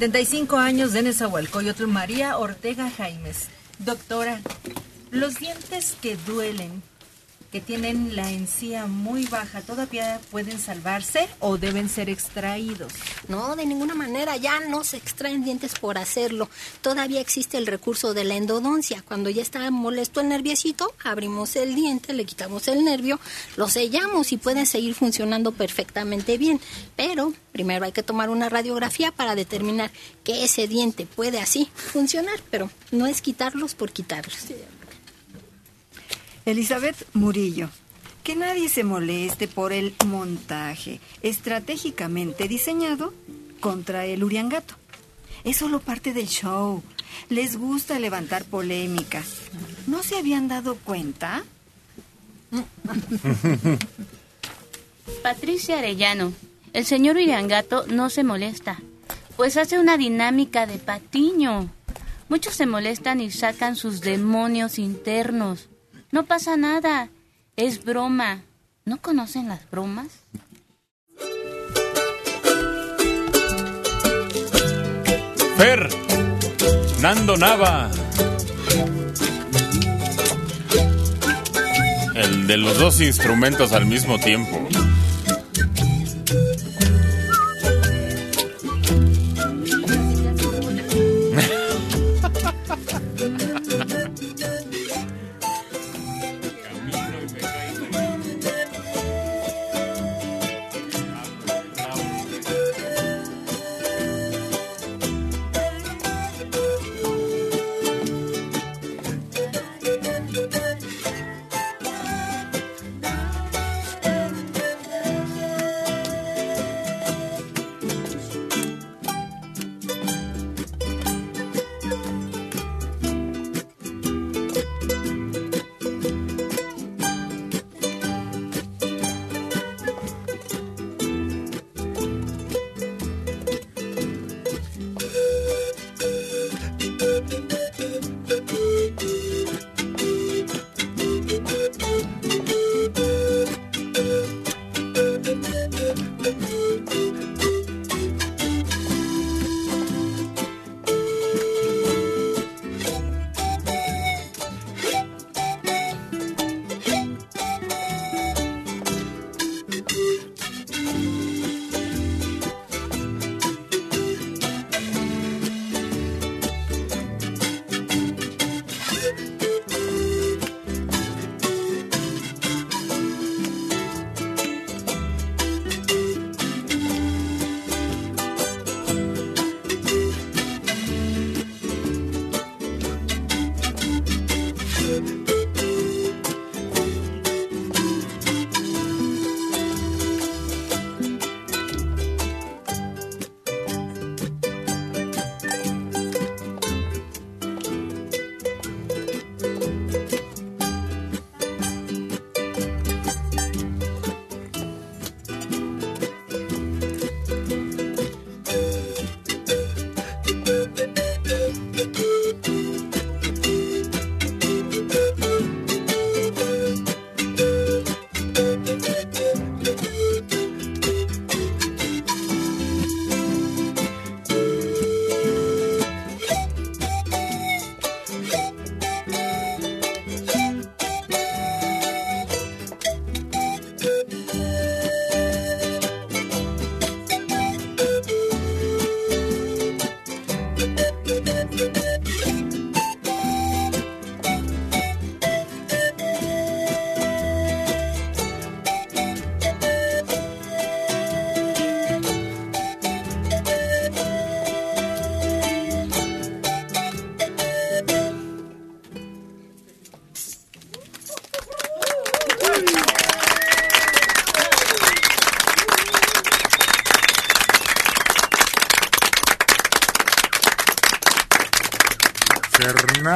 Speaker 19: 75 años de Nezahualcóyotl, María Ortega Jaimes. Doctora, los dientes que duelen, que tienen la encía muy baja, ¿todavía pueden salvarse o deben ser extraídos?
Speaker 21: No, de ninguna manera, ya no se extraen dientes por hacerlo. Todavía existe el recurso de la endodoncia. Cuando ya está molesto el nerviecito, abrimos el diente, le quitamos el nervio, lo sellamos y pueden seguir funcionando perfectamente bien. Pero primero hay que tomar una radiografía para determinar que ese diente puede así funcionar, pero no es quitarlos por quitarlos.
Speaker 2: Elizabeth Murillo. Que nadie se moleste por el montaje estratégicamente diseñado contra el Uriangato. Es solo parte del show. Les gusta levantar polémica. ¿No se habían dado cuenta?
Speaker 15: Patricia Arellano, el señor Iriangato no se molesta, pues hace una dinámica de patiño. Muchos se molestan y sacan sus demonios internos. No pasa nada, es broma. ¿No conocen las bromas?
Speaker 7: Fer, Nando Nava. El de los dos instrumentos al mismo tiempo.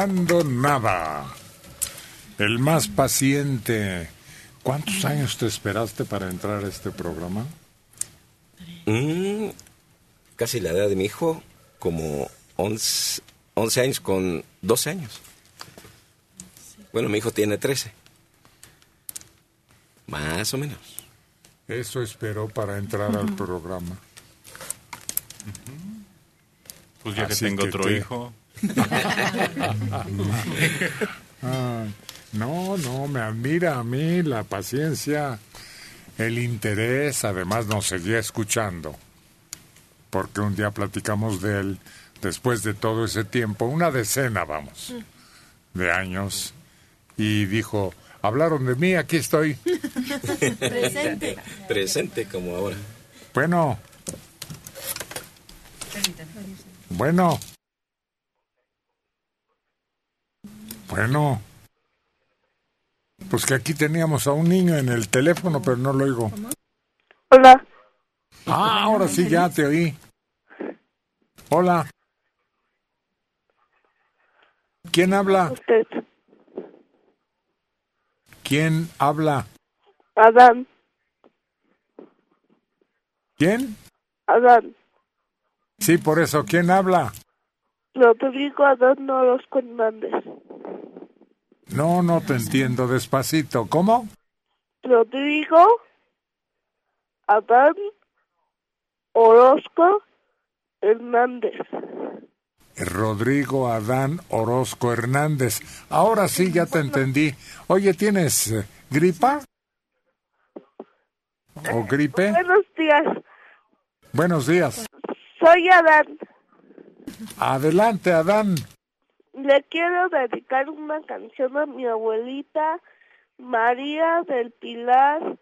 Speaker 13: Fernando Nava, el más paciente. ¿Cuántos años te esperaste para entrar a este programa?
Speaker 22: Mm, casi la edad de mi hijo, como 11, 11 años con 12 años. Bueno, mi hijo tiene 13. Más o menos.
Speaker 13: Eso esperó para entrar al programa.
Speaker 7: Pues ya que tengo
Speaker 13: que
Speaker 7: otro
Speaker 13: te-
Speaker 7: hijo.
Speaker 13: Ay, no, no, me admira a mí la paciencia, el interés, además nos seguía escuchando, porque un día platicamos de él, después de todo ese tiempo, una decena, vamos, de años, y dijo, hablaron de mí, aquí estoy.
Speaker 22: Presente. Presente como ahora.
Speaker 13: Bueno, bueno. Bueno. Pues que aquí teníamos a un niño en el teléfono, pero no lo oigo.
Speaker 23: Hola.
Speaker 13: Ah, ahora sí ya te oí. Hola. ¿Quién habla?
Speaker 23: Usted.
Speaker 13: ¿Quién habla?
Speaker 23: Adán.
Speaker 13: ¿Quién?
Speaker 23: Adán.
Speaker 13: Sí, por eso, ¿quién habla?
Speaker 23: Rodrigo Adán Orozco Hernández.
Speaker 13: No, no te entiendo, despacito. ¿Cómo?
Speaker 23: Rodrigo Adán Orozco Hernández.
Speaker 13: Rodrigo Adán Orozco Hernández. Ahora sí, ya te entendí. Oye, ¿tienes eh, gripa? ¿O gripe?
Speaker 23: Buenos días.
Speaker 13: Buenos días.
Speaker 23: Soy Adán.
Speaker 13: Adelante, Adán.
Speaker 23: Le quiero dedicar una canción a mi abuelita María del Pilar.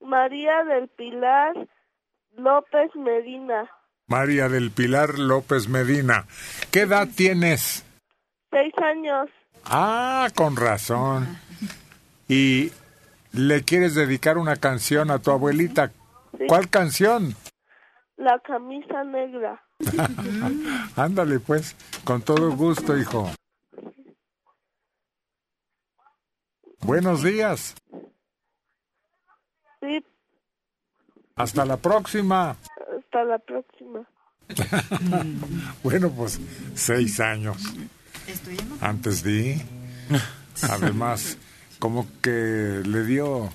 Speaker 23: María del Pilar López Medina.
Speaker 13: María del Pilar López Medina. ¿Qué edad tienes?
Speaker 23: Seis años.
Speaker 13: Ah, con razón. ¿Y le quieres dedicar una canción a tu abuelita? ¿Cuál canción?
Speaker 23: La camisa negra. *laughs*
Speaker 13: Ándale, pues, con todo gusto, hijo. Buenos días.
Speaker 23: Sí,
Speaker 13: Hasta la próxima.
Speaker 23: hasta la próxima. *laughs*
Speaker 13: bueno, pues seis años. Antes di. Además, como que le dio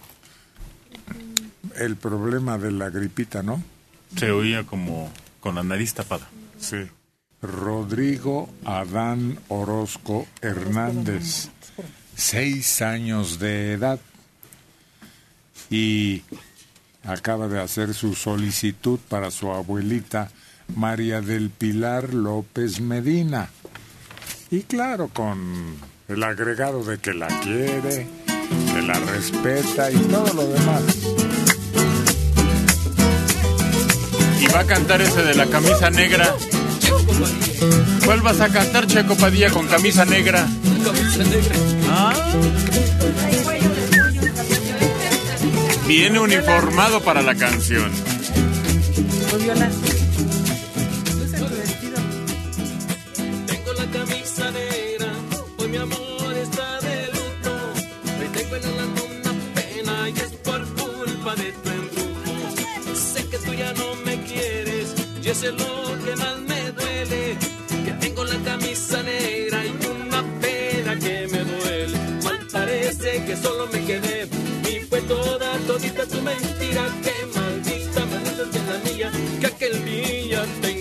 Speaker 13: el problema de la gripita, ¿no?
Speaker 7: Se oía como con la nariz tapada.
Speaker 13: Sí. Rodrigo Adán Orozco Hernández, seis años de edad, y acaba de hacer su solicitud para su abuelita María del Pilar López Medina. Y claro, con el agregado de que la quiere, que la respeta y todo lo demás.
Speaker 7: Va a cantar ese de la camisa negra. ¿Cuál vas a cantar, Checo Padilla, con camisa negra? Ah. Viene uniformado para la canción.
Speaker 17: Eso es lo que más me duele. Que tengo la camisa negra y una pena que me duele. Mal parece que solo me quedé y fue toda, todita tu mentira. Que maldita me de la mía, que aquel conciencia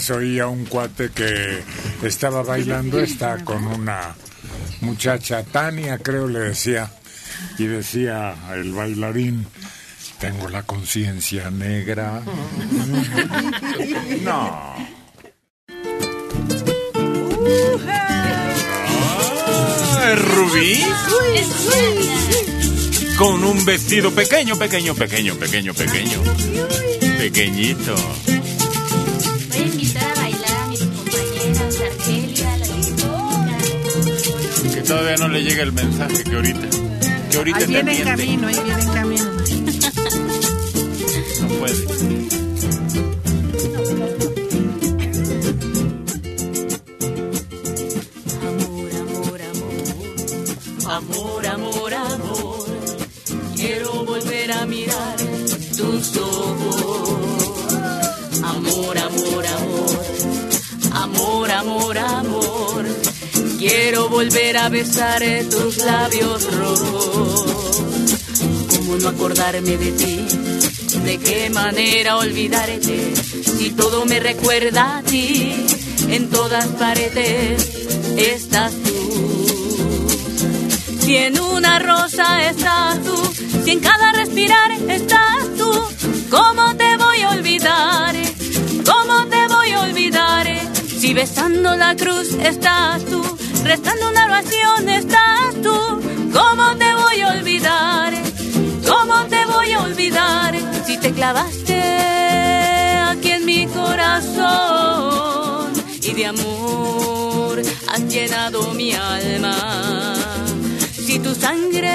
Speaker 13: vez oí a un cuate que estaba bailando, está con una muchacha, Tania creo le decía, y decía el bailarín, tengo la conciencia negra. *laughs* No.
Speaker 7: Ah, Rubí. Con un vestido pequeño, pequeño, pequeño, pequeño, pequeño. Pequeñito. No le llega el mensaje que ahorita. Que ahorita
Speaker 3: Ahí viene en camino, ahí viene en camino.
Speaker 7: No puede.
Speaker 15: Volver a besar tus labios rojos. ¿Cómo no acordarme de ti? ¿De qué manera olvidarte? Si todo me recuerda a ti, en todas paredes estás tú. Si en una rosa estás tú, si en cada respirar estás tú, ¿cómo te voy a olvidar? ¿Cómo te voy a olvidar? Si besando la cruz estás tú, rezando una oración estás tú, ¿cómo te voy a olvidar? ¿Cómo te voy a olvidar? Si te clavaste aquí en mi corazón y de amor has llenado mi alma si tu sangre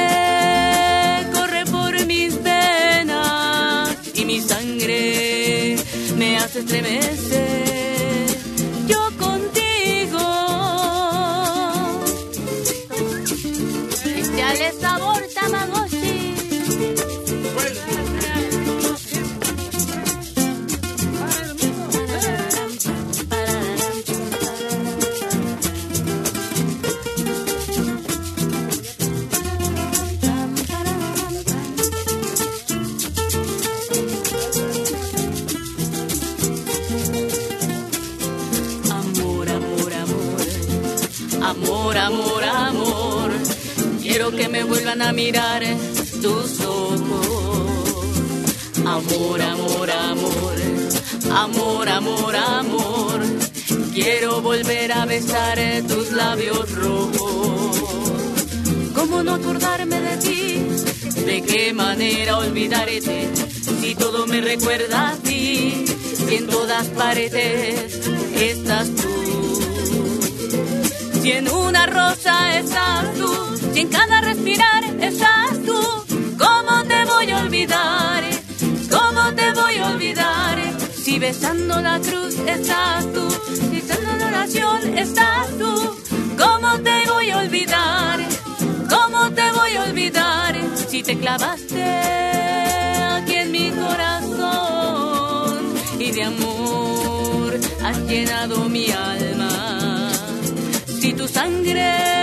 Speaker 15: corre por mis venas y mi sangre me hace estremecer, a mirar tus ojos. Amor, amor, amor, amor, amor, amor. Quiero volver a besar tus labios rojos. ¿Cómo no acordarme de ti? ¿De qué manera olvidarte? Si todo me recuerda a ti, y en todas paredes estás tú. Si en una rosa estás tú, si en cada respirar estás tú, ¿cómo te voy a olvidar? ¿Cómo te voy a olvidar? Si besando la cruz estás tú, si en la oración estás tú, ¿cómo te voy a olvidar? ¿Cómo te voy a olvidar si te clavaste aquí en mi corazón y de amor has llenado mi alma? Si tu sangre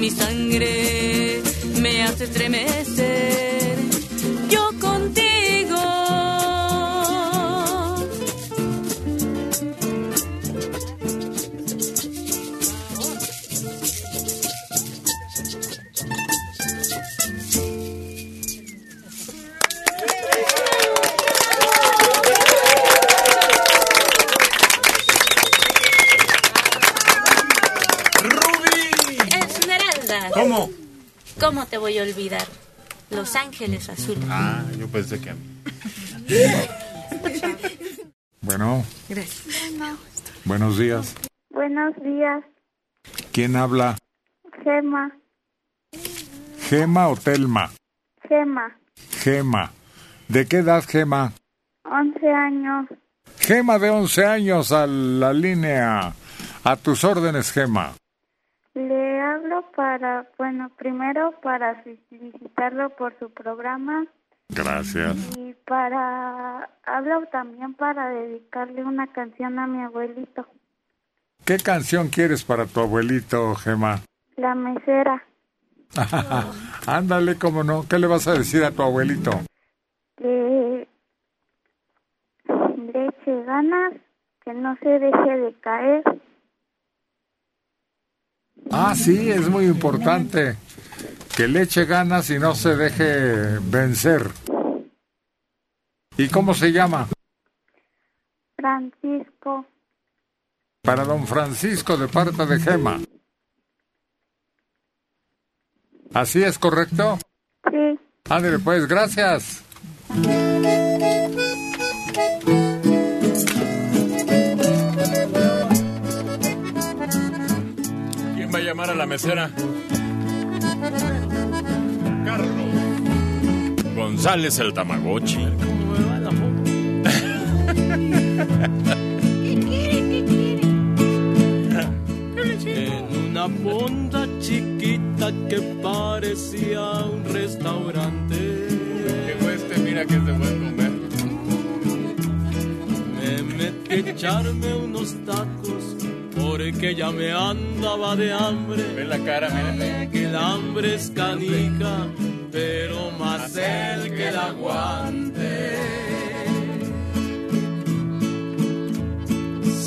Speaker 15: mi sangre me hace estremecer,
Speaker 16: Ángeles Azules.
Speaker 7: Ah, yo pensé que a mí. *laughs*
Speaker 13: Bueno,
Speaker 16: Gracias.
Speaker 13: buenos días.
Speaker 24: Buenos días,
Speaker 13: ¿Quién habla?
Speaker 24: Gema,
Speaker 13: ¿Gema o Telma?
Speaker 24: Gema,
Speaker 13: Gema. ¿De qué edad, Gema?
Speaker 24: 11 años.
Speaker 13: Gema de 11 años a la línea. A tus órdenes, Gema.
Speaker 24: Para, bueno, primero para felicitarlo por su programa
Speaker 13: Gracias.
Speaker 24: y para, hablo también para dedicarle una canción a mi abuelito,
Speaker 13: ¿Qué canción quieres para tu abuelito, Gema?
Speaker 24: La Mesera. *laughs*
Speaker 13: Ándale, cómo no. ¿Qué le vas a decir a tu abuelito?
Speaker 24: Que le eche ganas, que no se deje de caer.
Speaker 13: Ah, sí, es muy importante. Que le eche ganas y no se deje vencer. ¿Y cómo se llama?
Speaker 24: Francisco,
Speaker 13: Para don Francisco de parte de Gema. ¿Así es correcto?
Speaker 24: Sí.
Speaker 13: Ándale, pues, gracias.
Speaker 7: ¿Quién va a llamar a la mesera? Carlos. González el Tamagotchi.
Speaker 17: En una fonda chiquita que parecía un restaurante.
Speaker 7: Llegó este, mira que es de buen comer.
Speaker 17: Me metí a echarme unos tacos porque ya me andaba de hambre.
Speaker 7: Ve la cara, mira.
Speaker 17: Que el hambre es canica, pero más el que la aguante.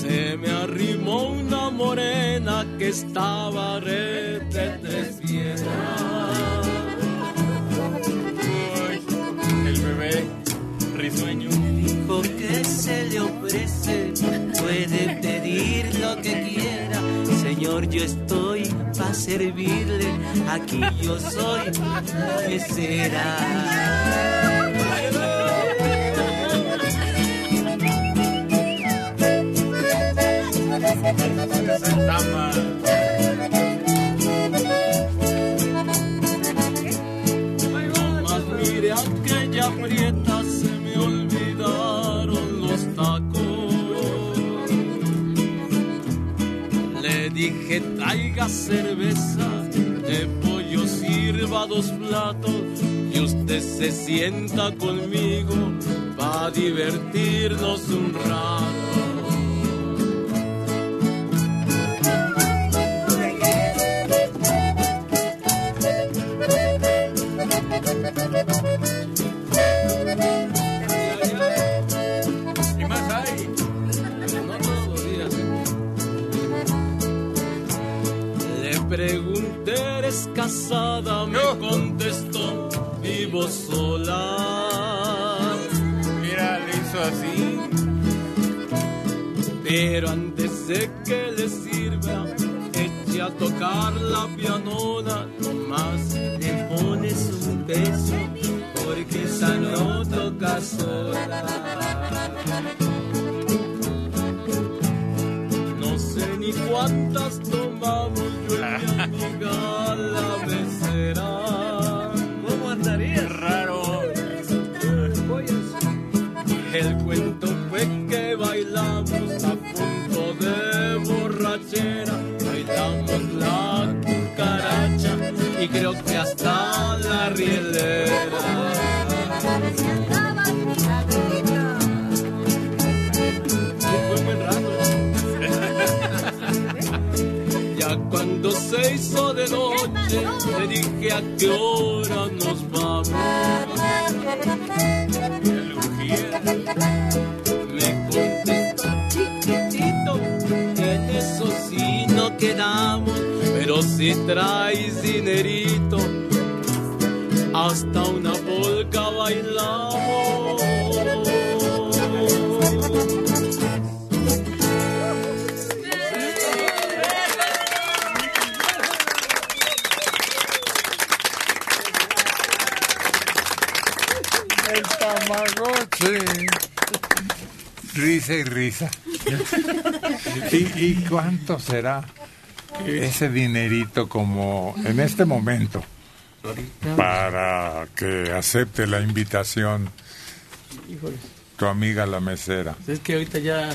Speaker 17: Se me arrimó una morena que estaba re de tres piedras.
Speaker 7: El bebé risueño.
Speaker 25: Dijo que se le ofrece, puede quiera. Yo estoy para servirle, aquí yo soy mesera.
Speaker 17: Más Dije, traiga cerveza, de pollo sirva dos platos y usted se sienta conmigo para divertirnos un rato.
Speaker 7: ¿Y
Speaker 17: casada, me contestó, vivo sola.
Speaker 7: Mira, le hizo así.
Speaker 17: Pero antes de que le sirva, eche a tocar la pianola, nomás le pones un peso, porque esa no toca sola. No sé ni cuántas tomamos
Speaker 26: ¿Cómo andaría?
Speaker 17: Raro. El cuento fue que bailamos a punto de borrachera, bailamos la cucaracha y creo que hasta qué hora nos vamos. El urgía me contestó chiquitito, en eso sí no quedamos, pero si traes dinerito, hasta una polca bailamos.
Speaker 13: Risa y risa. ¿Y, y cuánto será ese dinerito como en este momento para que acepte la invitación tu amiga la mesera?
Speaker 8: es que ahorita ya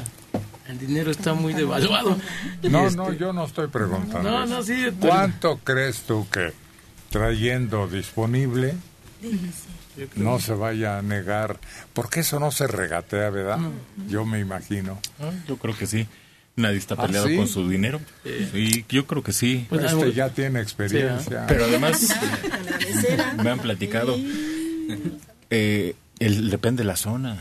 Speaker 8: el dinero está muy devaluado.
Speaker 13: No,
Speaker 8: Este,
Speaker 13: no, yo no estoy preguntando.
Speaker 8: No,
Speaker 13: eso.
Speaker 8: no, sí, estoy-
Speaker 13: ¿Cuánto crees tú que trayendo disponible no se vaya a negar? Porque eso no se regatea, ¿verdad? Yo me imagino.
Speaker 7: Ah, Yo creo que sí. Nadie está
Speaker 13: ¿Ah,
Speaker 7: peleado
Speaker 13: sí?
Speaker 7: con su dinero. Sí, yo creo que sí.
Speaker 13: Pues, Este ya tiene experiencia.
Speaker 7: Pero además, *laughs* me han platicado. eh, el, depende de la zona.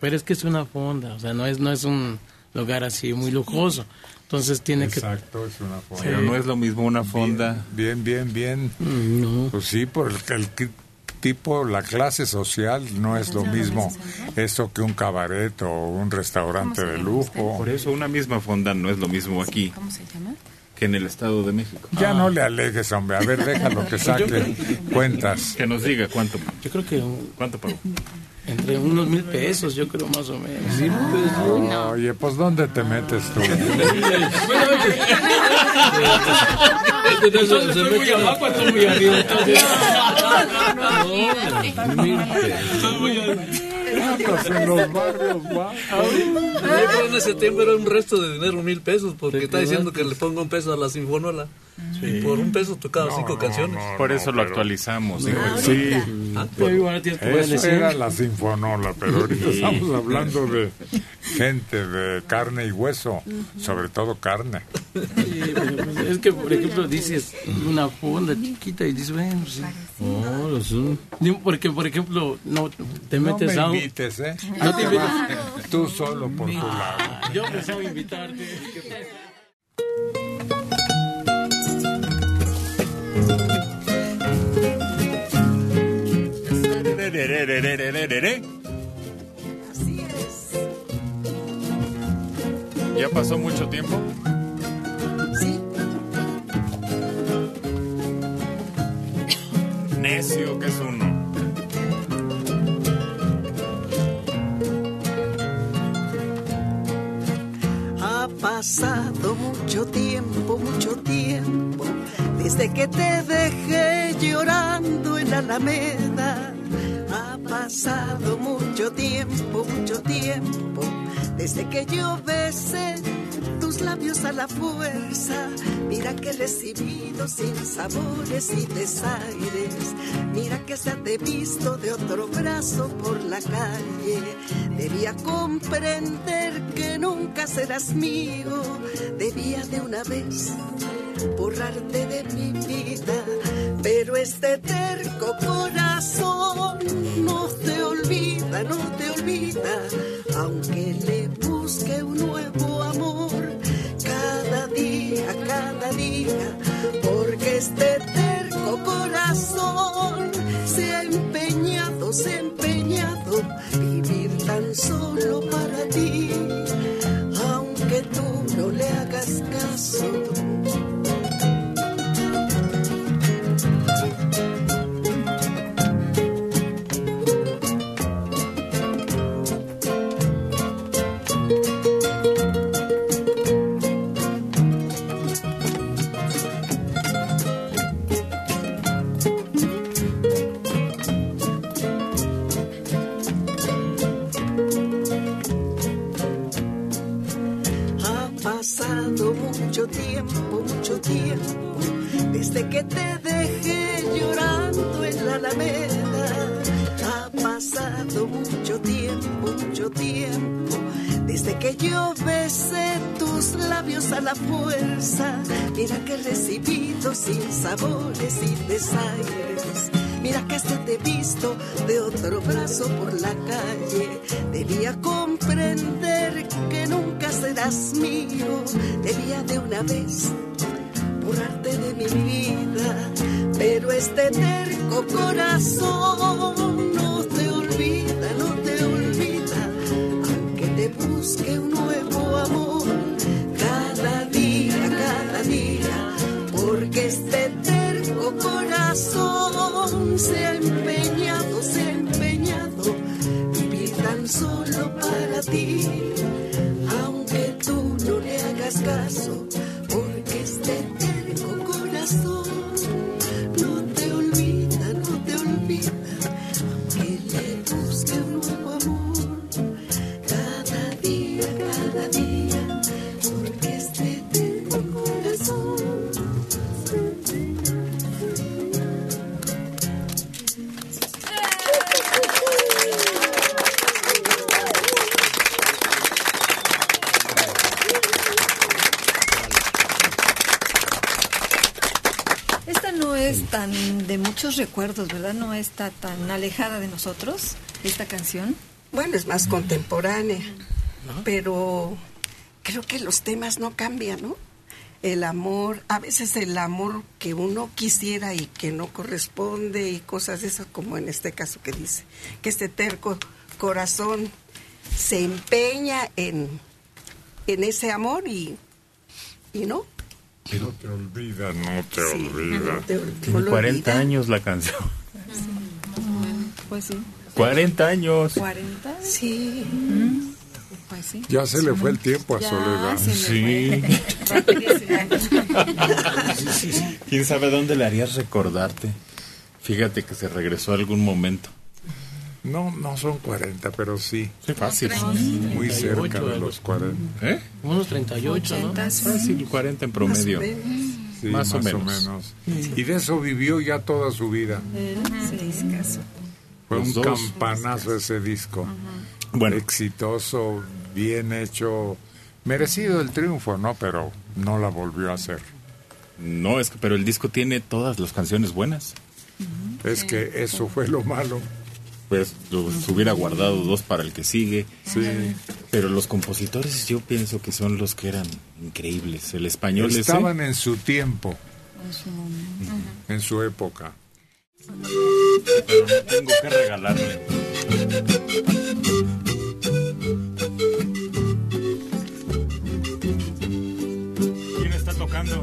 Speaker 8: Pero es que es una fonda, o sea, no es, no es un lugar así muy lujoso. Entonces tiene
Speaker 13: Exacto, es una fonda.
Speaker 7: Pero no es lo mismo una fonda.
Speaker 13: Bien, bien, bien.
Speaker 8: Mm,
Speaker 13: Pues sí, por el, el tipo, la clase social no es lo mismo esto que un cabaret o un restaurante de lujo.
Speaker 7: Por eso una misma fonda no es lo mismo aquí
Speaker 27: ¿Cómo se llama?
Speaker 7: que en el Estado de México.
Speaker 13: Ya no le alegues, hombre. A ver, déjalo que *laughs* saque cuentas.
Speaker 7: Que nos diga cuánto.
Speaker 8: Yo creo que
Speaker 7: ¿Cuánto pagó?
Speaker 8: Entre unos mil pesos, yo creo más o menos. Sí,
Speaker 13: Oye, pues ¿dónde te metes tú?
Speaker 8: Entonces, estoy muy abajo, estoy muy arriba.
Speaker 13: En los barrios bajos.
Speaker 26: Yo en ese tiempo era un resto de dinero, mil pesos, porque está diciendo que le ponga un peso a la sinfonola. Y por un peso tocaba cinco canciones.
Speaker 7: Por eso lo actualizamos.
Speaker 13: Sí,
Speaker 26: Ah,
Speaker 8: Pero igual tienes que ponerle
Speaker 13: eso era la sinfonola, pero ahorita
Speaker 7: Sí.
Speaker 13: estamos hablando de gente de carne y hueso, sobre todo carne.
Speaker 8: Sí, pues, es que, por ejemplo, dices una fonda chiquita y dices, bueno, sí. No, un- Digo, Porque, por ejemplo, no te
Speaker 13: No
Speaker 8: metes
Speaker 13: me
Speaker 8: a un...
Speaker 13: invites, ¿eh?
Speaker 8: No te invites.
Speaker 13: Tú solo por tu lado.
Speaker 8: Yo pensaba invitarte.
Speaker 4: Así es.
Speaker 7: ¿Ya pasó mucho tiempo? Necio que es uno.
Speaker 4: Ha pasado mucho tiempo, mucho tiempo, desde que te dejé llorando en la Alameda. Ha pasado mucho tiempo, mucho tiempo, desde que yo besé tus labios a la fuerza. Mira que he recibido sin sabores y desaires. Mira que se te visto de otro brazo por la calle. Debía comprender que nunca serás mío. Debía de una vez borrarte de mi vida. Pero este terco corazón no te olvida, no te olvida. Aunque le busque un nuevo amor Porque este terco corazón se ha empeñado, se ha empeñado vivir tan solo para tiempo, mucho tiempo, desde que te dejé llorando en la alameda. Ha pasado mucho tiempo, mucho tiempo, desde que yo besé tus labios a la fuerza. Mira que he recibido sin sabores y desaires. Mira que hasta te he visto de otro brazo por la calle. Debía comprender que nunca serás mío. Debía de una vez borrarte de mi vida. Pero este terco corazón no te olvida, no te olvida. Aunque te busque un nuevo amor le
Speaker 28: recuerdos, ¿verdad? No está tan alejada de nosotros, esta canción.
Speaker 4: Bueno, es más contemporánea, pero creo que los temas no cambian, ¿no? El amor, a veces el amor que uno quisiera y que no corresponde y cosas de esas, como en este caso que dice, que este terco corazón se empeña en, en ese amor y, y no.
Speaker 13: No te olvida, no te
Speaker 4: Sí,
Speaker 13: olvida.
Speaker 4: no te ol-
Speaker 7: Tiene
Speaker 4: no lo
Speaker 7: 40
Speaker 4: olvida.
Speaker 7: años la canción.
Speaker 28: Pues sí.
Speaker 7: 40 años.
Speaker 28: 40.
Speaker 4: Sí.
Speaker 28: Pues sí.
Speaker 13: Ya se le fue el tiempo a
Speaker 28: Ya
Speaker 13: Soledad.
Speaker 28: se le
Speaker 7: Sí. *laughs* ¿Quién sabe dónde le harías recordarte? Fíjate que se regresó a algún momento.
Speaker 13: No, no son 40, pero sí.
Speaker 7: Sí, fácil.
Speaker 13: Muy cerca
Speaker 8: 38
Speaker 13: de los 40.
Speaker 7: ¿Eh?
Speaker 8: Unos 38, ¿no?
Speaker 7: Fácil, 40 en promedio.
Speaker 13: Sí,
Speaker 7: Más o menos.
Speaker 13: Y de eso vivió ya toda su vida. Fue
Speaker 7: Los
Speaker 13: un
Speaker 7: dos.
Speaker 13: campanazo ese disco.
Speaker 7: Bueno.
Speaker 13: Exitoso, bien hecho. Merecido el triunfo, ¿no? Pero no la volvió a hacer.
Speaker 7: No, es que, pero el disco tiene todas las canciones buenas.
Speaker 13: Es que eso fue lo malo.
Speaker 7: Los hubiera guardado dos para el que sigue.
Speaker 13: Sí.
Speaker 7: Pero los compositores yo pienso que son los que eran increíbles. El español ese-
Speaker 13: Estaban en su tiempo, en su época.
Speaker 7: Pero no tengo que regalarle. ¿Quién está tocando?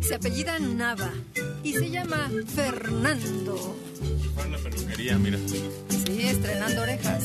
Speaker 28: Se apellida Nava y se llama Fernando
Speaker 7: fue la peluquería, mira.
Speaker 28: Sí, estrenando orejas.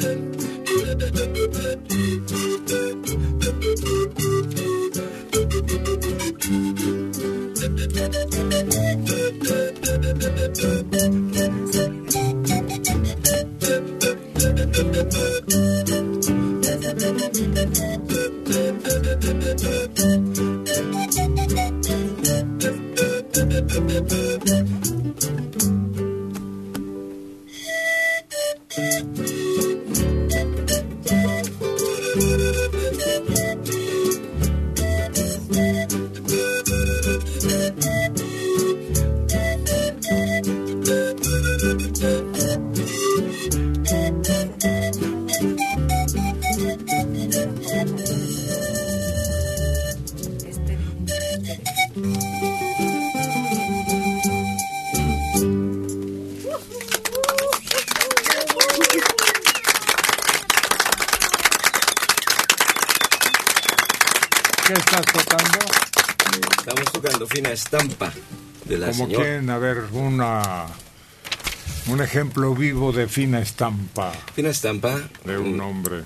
Speaker 22: de
Speaker 13: fina estampa
Speaker 22: Fina estampa.
Speaker 13: de un hombre.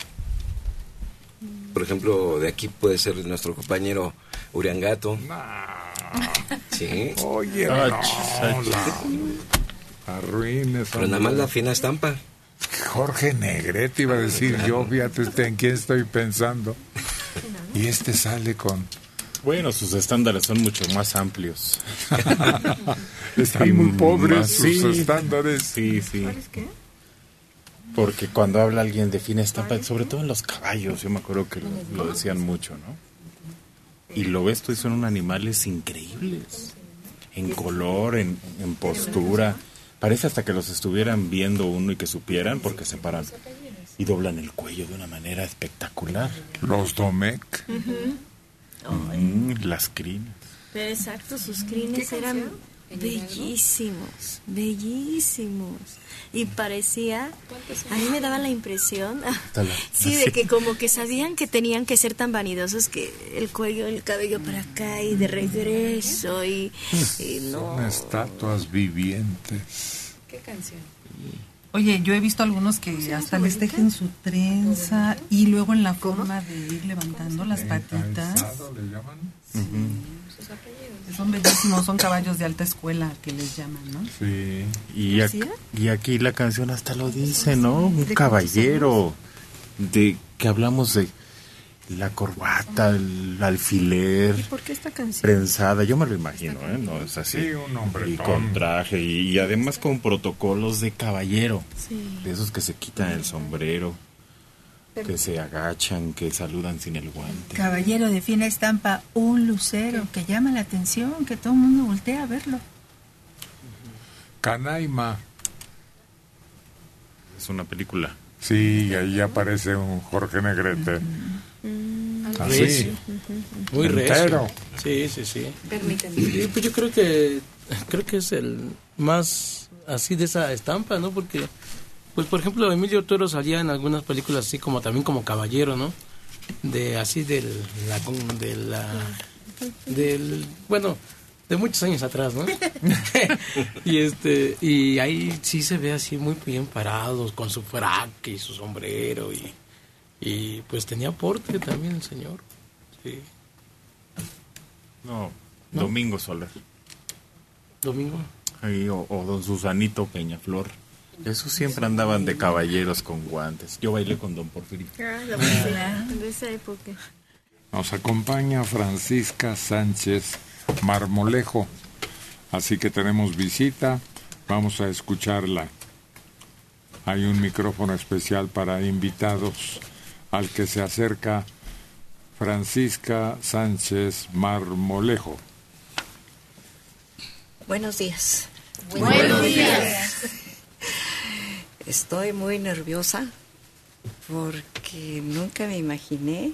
Speaker 22: Por ejemplo, de aquí puede ser nuestro compañero Uriangato. Sí.
Speaker 13: Oye,
Speaker 22: Ah,
Speaker 13: no, la- arruines.
Speaker 22: Pero nada más la fina estampa.
Speaker 13: Jorge Negrete iba a decir yo, fíjate usted en quién estoy pensando. Y este sale con...
Speaker 7: Bueno, sus estándares son mucho más amplios. *laughs*
Speaker 13: Están
Speaker 7: Y
Speaker 13: muy pobres
Speaker 7: más-
Speaker 13: sus estándares.
Speaker 7: Sí, sí. Porque cuando habla alguien de fina estampa, sobre todo en los caballos, yo me acuerdo que lo, lo decían mucho, ¿no? Y lo ves, tú y son unos animales increíbles. En color, en, en postura. Parece hasta que los estuvieran viendo uno y que supieran porque se paran y doblan el cuello de una manera espectacular.
Speaker 13: Los Domec.
Speaker 7: Mm, las crinas.
Speaker 11: Pero exacto, sus crines eran bellísimos, bellísimos. Y parecía, a mí me daba la impresión, *laughs* sí, de que como que sabían que tenían que ser tan vanidosos que el cuello, el cabello para acá y de regreso y, y no.
Speaker 13: Son estatuas vivientes.
Speaker 3: ¿Qué canción? Oye, yo he visto algunos que hasta les tejen su trenza y luego en la forma de ir levantando las patitas.
Speaker 13: ¿Le llaman?
Speaker 3: Son bellísimos, son caballos de alta escuela que les llaman, ¿no?
Speaker 13: Sí.
Speaker 7: Y, ac- y aquí la canción hasta lo dice, ¿no? Un caballero. De que hablamos de la corbata, el alfiler,
Speaker 11: ¿Y por qué esta canción?
Speaker 7: prensada. Yo me lo imagino, ¿eh? No es así.
Speaker 13: Sí, un hombretón.
Speaker 7: Y con traje y, y además con protocolos de caballero.
Speaker 11: Sí.
Speaker 7: De esos que se quitan el sombrero, que se agachan, que saludan sin el guante.
Speaker 2: Caballero de fina estampa, un lucero que llama la atención, que todo el mundo voltea a verlo.
Speaker 13: Canaima.
Speaker 7: Es una película.
Speaker 13: Sí, ahí aparece un Jorge Negrete. Así.
Speaker 8: Recio. Muy recio. Sí, sí, sí.
Speaker 3: Permíteme.
Speaker 8: Sí, pues yo creo que creo que es el más así de esa estampa, ¿no? Porque pues por ejemplo Emilio Toro salía en algunas películas así como también como caballero, ¿no? De así del la de la del bueno, de muchos años atrás, ¿no? *laughs* y este y ahí sí se ve así muy bien parados con su frac y su sombrero y y pues tenía porte también el señor. Sí.
Speaker 7: No,
Speaker 8: ¿No?
Speaker 7: Domingo Soler.
Speaker 8: Domingo.
Speaker 7: Ahí, o, o don Susanito Peñaflor. Esos siempre andaban de caballeros con guantes. Yo bailé con don Porfirio.
Speaker 11: Ah, la de esa época.
Speaker 13: Nos acompaña Francisca Sánchez Marmolejo. Así que tenemos visita. Vamos a escucharla. Hay un micrófono especial para invitados al que se acerca Francisca Sánchez Marmolejo.
Speaker 29: Buenos días.
Speaker 13: Buenos
Speaker 29: días. Estoy muy nerviosa porque nunca me imaginé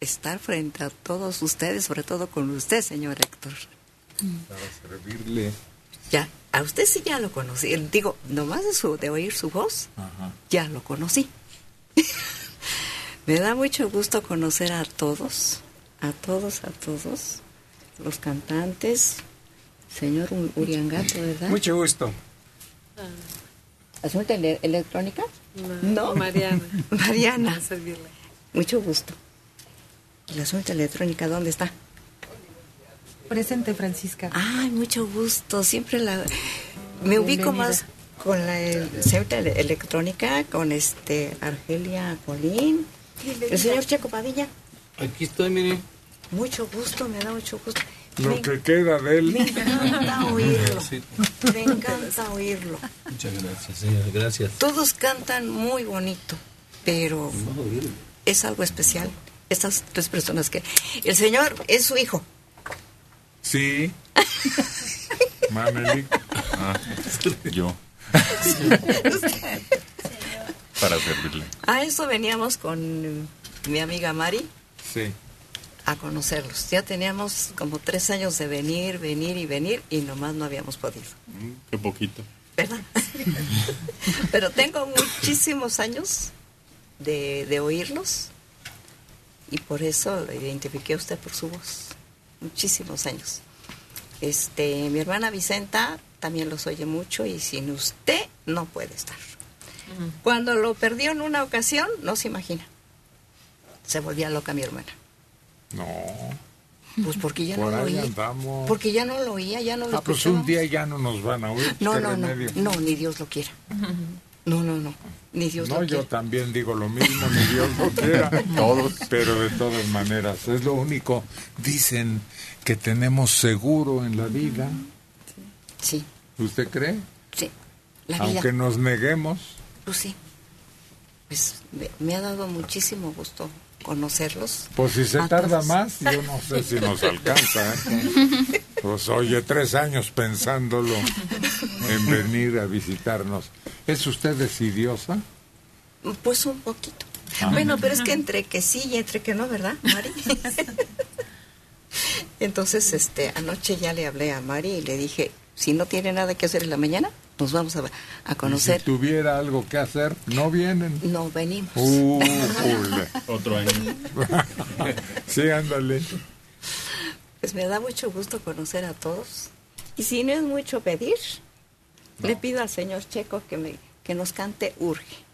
Speaker 29: estar frente a todos ustedes, sobre todo con usted, señor Héctor.
Speaker 13: Para servirle.
Speaker 29: Ya, a usted sí ya lo conocí. Digo, nomás de, su, de oír su voz, ya lo conocí. *laughs* Me da mucho gusto conocer a todos, a todos, a todos, los cantantes, señor Uriangato, ¿verdad?
Speaker 30: Mucho gusto.
Speaker 29: ¿Asunta ele- electrónica? No.
Speaker 3: Mariana. *laughs*
Speaker 29: Mariana.
Speaker 3: Servirle.
Speaker 29: Mucho gusto. ¿La asunta electrónica dónde está?
Speaker 3: Presente, Francisca.
Speaker 29: Ay, mucho gusto. Siempre la... Me ubico más con la el- ele- electrónica, con este Argelia Colín, el señor Checo Padilla.
Speaker 8: Aquí estoy, mire.
Speaker 29: Mucho gusto, me da mucho gusto.
Speaker 13: Lo
Speaker 29: Me-
Speaker 13: que queda de él.
Speaker 29: Me encanta *laughs* oírlo. Me encanta oírlo.
Speaker 26: Muchas gracias, señora. Gracias.
Speaker 29: Todos cantan muy bonito, pero es algo especial. Estas tres personas que... El señor es su hijo.
Speaker 13: Sí. *laughs* Maneli.
Speaker 7: Ah, yo. Para servirle.
Speaker 29: A eso veníamos con mi amiga Mari.
Speaker 13: Sí.
Speaker 29: a conocerlos. Ya teníamos como tres años de venir, venir y venir y nomás no habíamos podido.
Speaker 7: Qué poquito.
Speaker 29: ¿Verdad? *laughs* Pero tengo muchísimos años de, de oírlos y por eso lo identifiqué a usted por su voz. Muchísimos años. Este, mi hermana Vicenta también los oye mucho y sin usted no puede estar. Cuando lo perdió en una ocasión, no se imagina. Se volvía loca mi hermana.
Speaker 13: No.
Speaker 29: Pues porque ya
Speaker 13: Por
Speaker 29: no lo oía.
Speaker 13: andamos.
Speaker 29: Porque ya no lo oía, ya no lo
Speaker 13: Ah, pues
Speaker 29: escuchaba.
Speaker 13: un día ya no nos van a oír.
Speaker 29: No,
Speaker 13: ¿qué
Speaker 29: no, no, no, ni Dios lo quiera. No, no, no, ni Dios
Speaker 13: No,
Speaker 29: lo
Speaker 13: yo
Speaker 29: quiera.
Speaker 13: también digo lo mismo, ni Dios lo quiera. *laughs*
Speaker 7: Todos.
Speaker 13: Pero de todas maneras, es lo único. Dicen que tenemos seguro en la vida.
Speaker 29: Sí.
Speaker 13: ¿Usted cree?
Speaker 29: Sí, la vida.
Speaker 13: Aunque nos neguemos.
Speaker 29: Pues sí. Pues me, ha dado muchísimo gusto conocerlos.
Speaker 13: Pues si se tarda
Speaker 29: todos.
Speaker 13: más, yo no sé si nos alcanza. ¿eh? *laughs* Pues oye, tres años pensándolo en venir a visitarnos. ¿Es usted decidiosa?
Speaker 29: Pues un poquito.
Speaker 13: Ah.
Speaker 29: Bueno, pero es que entre que sí y entre que no, ¿verdad, Mari? *laughs* Entonces, este, anoche ya le hablé a Mari y le dije, si no tiene nada que hacer en la mañana, nos vamos a, a conocer.
Speaker 13: Si tuviera algo que hacer, no vienen.
Speaker 29: No venimos.
Speaker 13: Uh. *laughs*
Speaker 7: Otro año. *laughs*
Speaker 13: sí, ándale.
Speaker 29: Pues me da mucho gusto conocer a todos. Y si no es mucho pedir, le pido al señor Checo que, me, que nos cante Urge.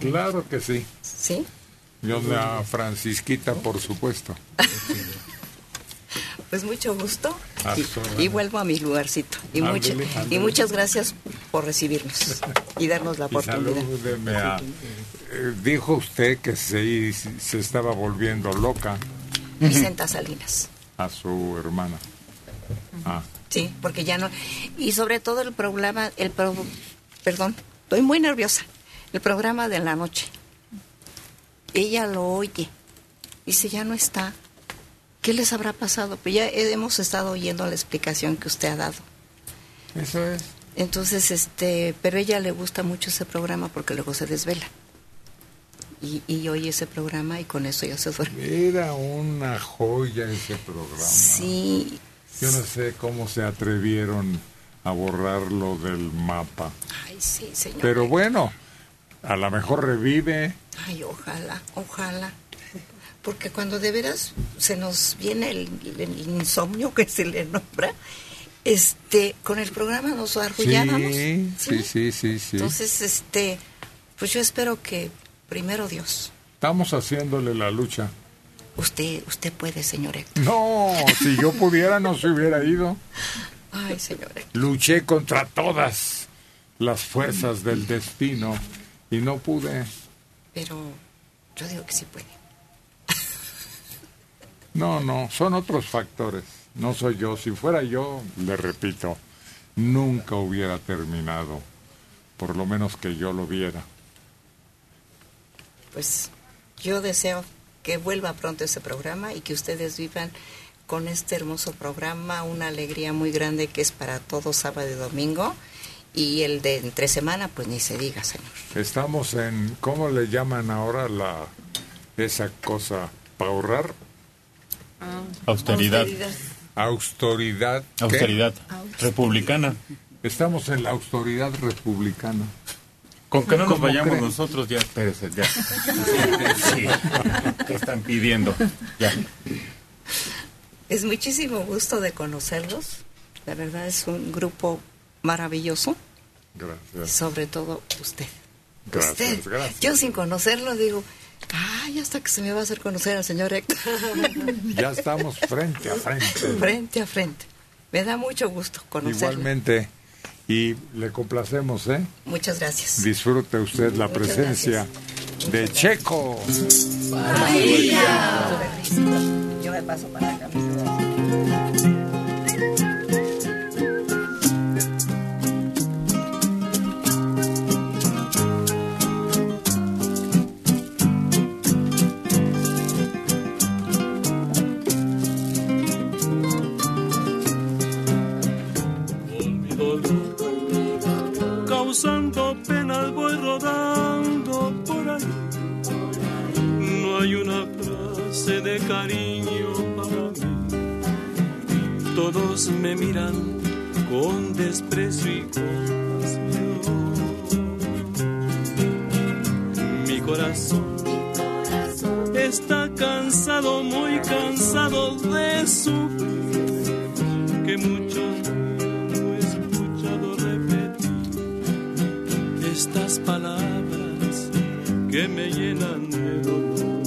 Speaker 13: Claro que sí.
Speaker 29: ¿Sí?
Speaker 13: Yo la Francisquita, por supuesto. *laughs*
Speaker 29: Pues mucho gusto. Y, vuelvo a mi lugarcito. Y, mucha- y muchas gracias por recibirnos y darnos la *laughs* oportunidad.
Speaker 13: a- eh, dijo usted que se, se estaba volviendo loca
Speaker 29: Vicenta Salinas.
Speaker 13: a su hermana. Ah,
Speaker 29: Sí, porque ya no. Y sobre todo el programa, el pro- perdón, estoy muy nerviosa. El programa de la noche. Ella lo oye. Dice, ya no está. ¿Qué les habrá pasado? Pues ya hemos estado oyendo la explicación que usted ha dado.
Speaker 13: eso es.
Speaker 29: Entonces, este, pero a ella le gusta mucho ese programa porque luego se desvela. Y, y oye ese programa y con eso ya se duerme.
Speaker 13: Era una joya ese programa.
Speaker 29: Sí,
Speaker 13: Yo no sé cómo se atrevieron a borrarlo del mapa.
Speaker 29: ay, sí, señor.
Speaker 13: Pero bueno, a lo mejor revive.
Speaker 29: Ay, ojalá, ojalá. Porque cuando de veras se nos viene el, el insomnio que se le nombra, este, con el programa nos arrullábamos.
Speaker 13: Sí, sí, sí, sí, sí.
Speaker 29: Entonces, este, pues yo espero que primero Dios,
Speaker 13: Estamos haciéndole la lucha.
Speaker 29: usted, usted puede, señor Héctor.
Speaker 13: No, si yo pudiera no se hubiera ido.
Speaker 29: Ay, señor Héctor.
Speaker 13: Luché contra todas las fuerzas del destino y no pude.
Speaker 29: Pero yo digo que sí puede.
Speaker 13: No, no, son otros factores. No soy yo. Si fuera yo, le repito, nunca hubiera terminado. Por lo menos que yo lo viera.
Speaker 29: Pues yo deseo que vuelva pronto ese programa y que ustedes vivan con este hermoso programa una alegría muy grande que es para todos sábado y domingo y el de entre semana pues ni se diga señor
Speaker 13: Estamos en, ¿cómo le llaman ahora la esa cosa para ahorrar?
Speaker 7: Austeridad.
Speaker 13: Austeridad. ¿qué?
Speaker 7: Austeridad. Republicana.
Speaker 13: Estamos en la austeridad republicana.
Speaker 7: Con que no nos
Speaker 13: ¿Cómo
Speaker 7: vayamos nosotros, ya, espérese, ya. *laughs* Sí. ¿Qué están pidiendo? Ya.
Speaker 29: es muchísimo gusto de conocerlos la verdad es un grupo maravilloso
Speaker 13: Gracias.
Speaker 29: sobre todo usted
Speaker 13: Gracias,
Speaker 29: usted
Speaker 13: gracias.
Speaker 29: yo sin conocerlo digo ay hasta que se me va a hacer conocer al señor Héctor *laughs*
Speaker 13: Ya estamos frente a frente.
Speaker 29: frente a frente me da mucho gusto conocerlo
Speaker 13: Igualmente. Y le complacemos, ¿eh?
Speaker 29: muchas gracias
Speaker 13: Disfrute usted la
Speaker 29: Muchas
Speaker 13: presencia de Checo.
Speaker 29: Yo me paso para acá.
Speaker 17: Rodando por ahí. No hay una frase de cariño para mí. Todos me miran con desprecio y compasión. Mi corazón está cansado, muy cansado de sufrir, que muchos estas palabras que me llenan de dolor.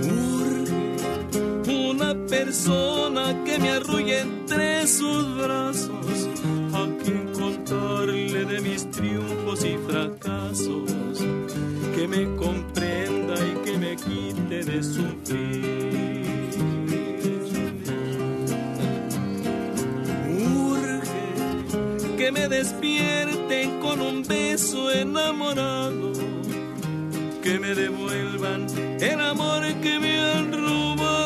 Speaker 17: Urge una persona que me arrulle entre sus brazos, a quien contarle de mis triunfos y fracasos, que me comprenda y que me quite de sufrir. Que me despierten con un beso enamorado, que me devuelvan el amor que me han robado,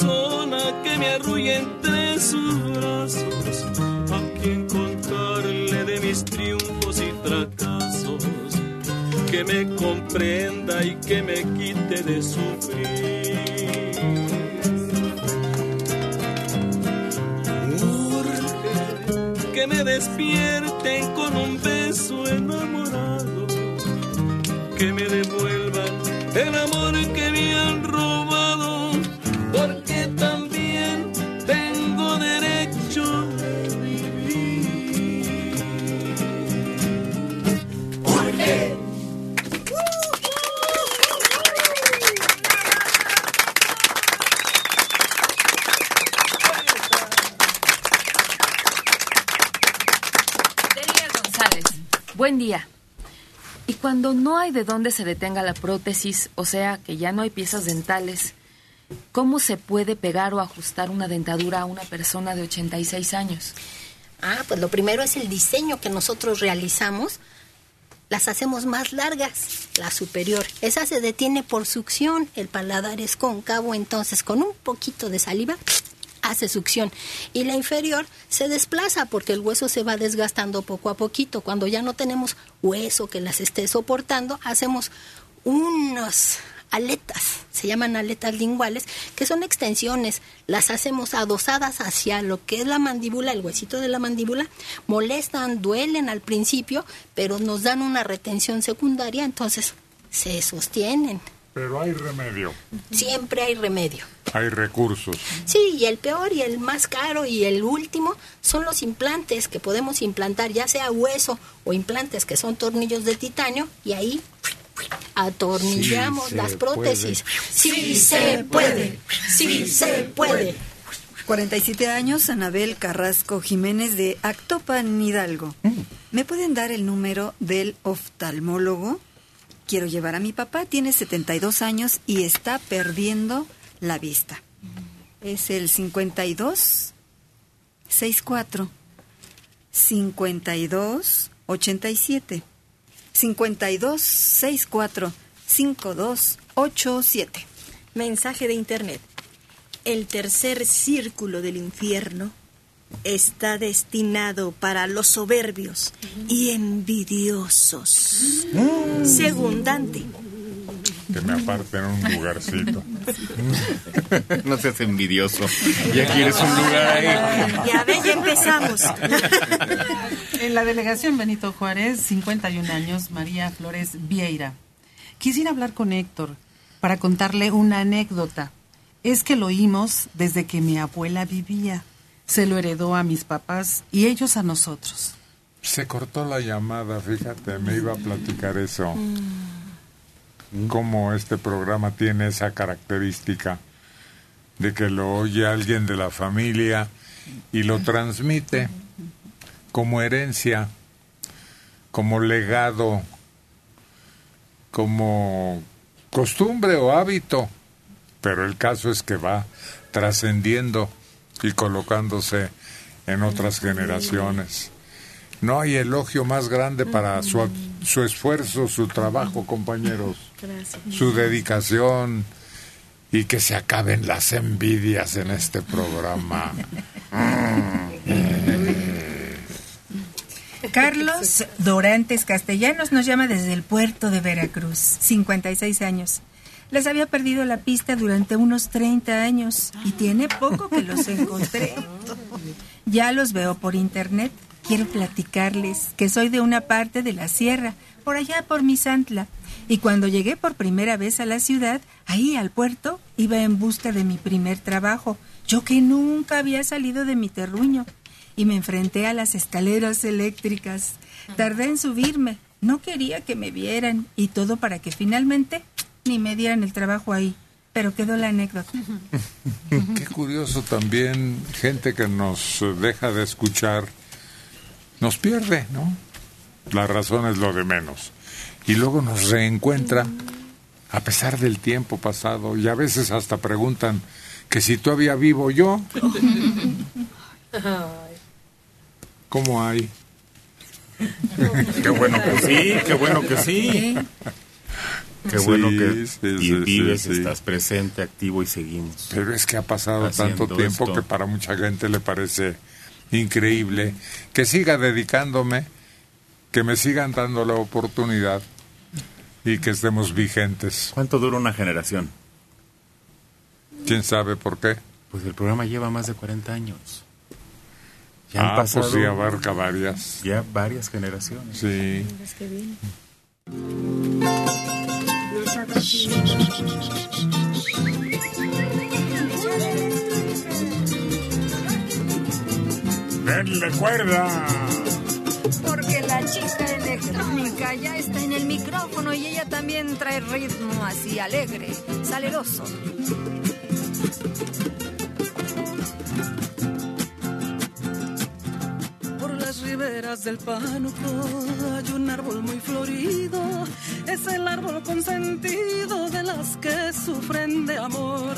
Speaker 17: persona que me arrulle entre sus brazos, a quien contarle de mis triunfos y fracasos, que me comprenda y que me quite de sufrir. Urge que me despierten con un beso enamorado, que me devuelvan
Speaker 10: de dónde se detenga la prótesis, o sea, que ya no hay piezas dentales, ¿cómo se puede pegar o ajustar una dentadura a una persona de 86 años?
Speaker 21: Ah, pues lo primero es el diseño que nosotros realizamos. Las hacemos más largas, la superior. Esa se detiene por succión, el paladar es cóncavo, entonces con un poquito de saliva hace succión. Y la inferior se desplaza porque el hueso se va desgastando poco a poquito. Cuando ya no tenemos hueso que las esté soportando, hacemos unas aletas, se llaman aletas linguales, que son extensiones, las hacemos adosadas hacia lo que es la mandíbula, el huesito de la mandíbula, molestan, duelen al principio, pero nos dan una retención secundaria, entonces se sostienen.
Speaker 13: Pero hay remedio,
Speaker 21: Siempre hay remedio.
Speaker 13: Hay recursos.
Speaker 21: Sí, y el peor y el más caro y el último son los implantes que podemos implantar, ya sea hueso o implantes que son tornillos de titanio, y ahí atornillamos
Speaker 28: Sí
Speaker 21: las prótesis. Sí se puede, sí se puede.
Speaker 28: 47 años, Anabel Carrasco Jiménez de Actopan Hidalgo. ¿Me pueden dar el número del oftalmólogo? Quiero llevar a mi papá, tiene 72 años y está perdiendo la vista. Es el 52 64 52 87 52 64 52 87.
Speaker 14: Mensaje de internet. El tercer círculo del infierno está destinado para los soberbios y envidiosos. Según Dante.
Speaker 13: Que me aparten un lugarcito. *laughs*
Speaker 7: no seas envidioso. Ya quieres un lugar ahí.
Speaker 14: Ya ve, ya empezamos. *laughs*
Speaker 3: En la delegación Benito Juárez, 51 años, María Flores Vieira. Quisiera hablar con Héctor para contarle una anécdota. Es que lo oímos desde que mi abuela vivía. Se lo heredó a mis papás y ellos a nosotros.
Speaker 1: Se cortó la llamada, fíjate, me iba a platicar eso. Cómo este programa tiene esa característica de que lo oye alguien de la familia y lo transmite como herencia, como legado
Speaker 13: como costumbre o hábito, pero el caso es que va trascendiendo y colocándose en otras generaciones. No hay elogio más grande para su, su esfuerzo, su trabajo, compañeros, su dedicación y que se acaben las envidias en este programa. *laughs*
Speaker 2: Carlos Dorantes Castellanos nos llama desde el puerto de Veracruz, 56 años. Les había perdido la pista durante unos 30 años y tiene poco que los encontré. Ya los veo por internet. Quiero platicarles que soy de una parte de la sierra, por allá por Misantla. Y cuando llegué por primera vez a la ciudad, ahí al puerto, iba en busca de mi primer trabajo, yo que nunca había salido de mi terruño. Y me enfrenté a las escaleras eléctricas. Tardé en subirme, no quería que me vieran y todo para que finalmente ni me dieran el trabajo ahí. Pero quedó la anécdota. *laughs*
Speaker 13: Qué curioso también, gente que nos deja de escuchar, nos pierde, ¿no? La razón es lo de menos. Y luego nos reencuentra a pesar del tiempo pasado y a veces hasta preguntan que si todavía vivo yo. ¿Cómo hay?
Speaker 7: Qué bueno que sí, qué bueno que sí. Qué bueno que
Speaker 13: Sí,
Speaker 7: y
Speaker 13: sí,
Speaker 7: vives,
Speaker 13: sí, sí.
Speaker 7: estás presente, activo y seguimos.
Speaker 13: Pero es que ha pasado tanto tiempo
Speaker 7: esto.
Speaker 13: que para mucha gente le parece increíble que siga dedicándome, que me sigan dando la oportunidad y que estemos vigentes.
Speaker 7: ¿Cuánto dura una generación?
Speaker 13: ¿Quién sabe por qué?
Speaker 7: Pues el programa lleva más de 40 años. Ya han
Speaker 13: Ah,
Speaker 7: pasado
Speaker 13: pues sí, abarca varias.
Speaker 7: ya varias generaciones.
Speaker 13: Sí. ¡Denle cuerda!
Speaker 28: Chica electrónica ya está en el micrófono y ella también trae ritmo así alegre, saleroso.
Speaker 20: Por las riberas del Pánuco hay un árbol muy florido. Es el árbol consentido de las que sufren de amor.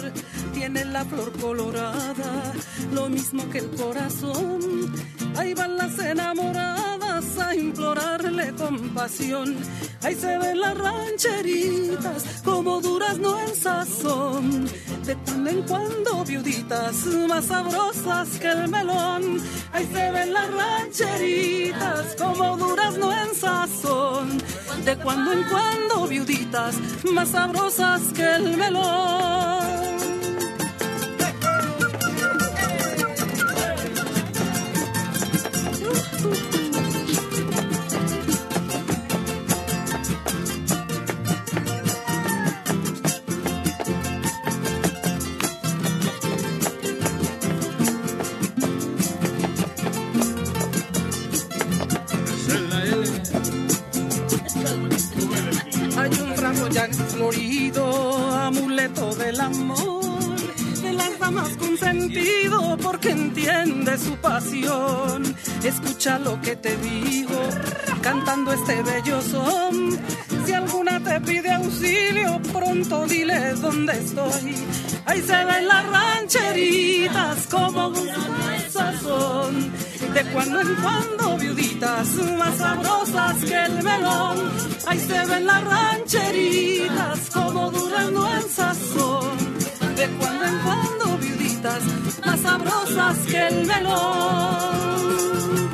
Speaker 20: Tiene la flor colorada, lo mismo que el corazón. Ahí van las enamoradas a implorarle compasión. Ahí se ven las rancheritas como durazno en sazón. De cuando en cuando viuditas más sabrosas que el melón. Ahí se ven las rancheritas como durazno en sazón. De cuando en cuando viuditas más sabrosas que el melón. Amor, de las damas consentido porque entiende su pasión. Escucha lo que te digo, cantando este bello son. Si alguna te pide auxilio, pronto dile dónde estoy. Ahí se ven las rancheritas como un De cuando en cuando viuditas más sabrosas que el melón. Ahí se ven las rancheritas como durando en sazón. De cuando en cuando viuditas más sabrosas que el melón.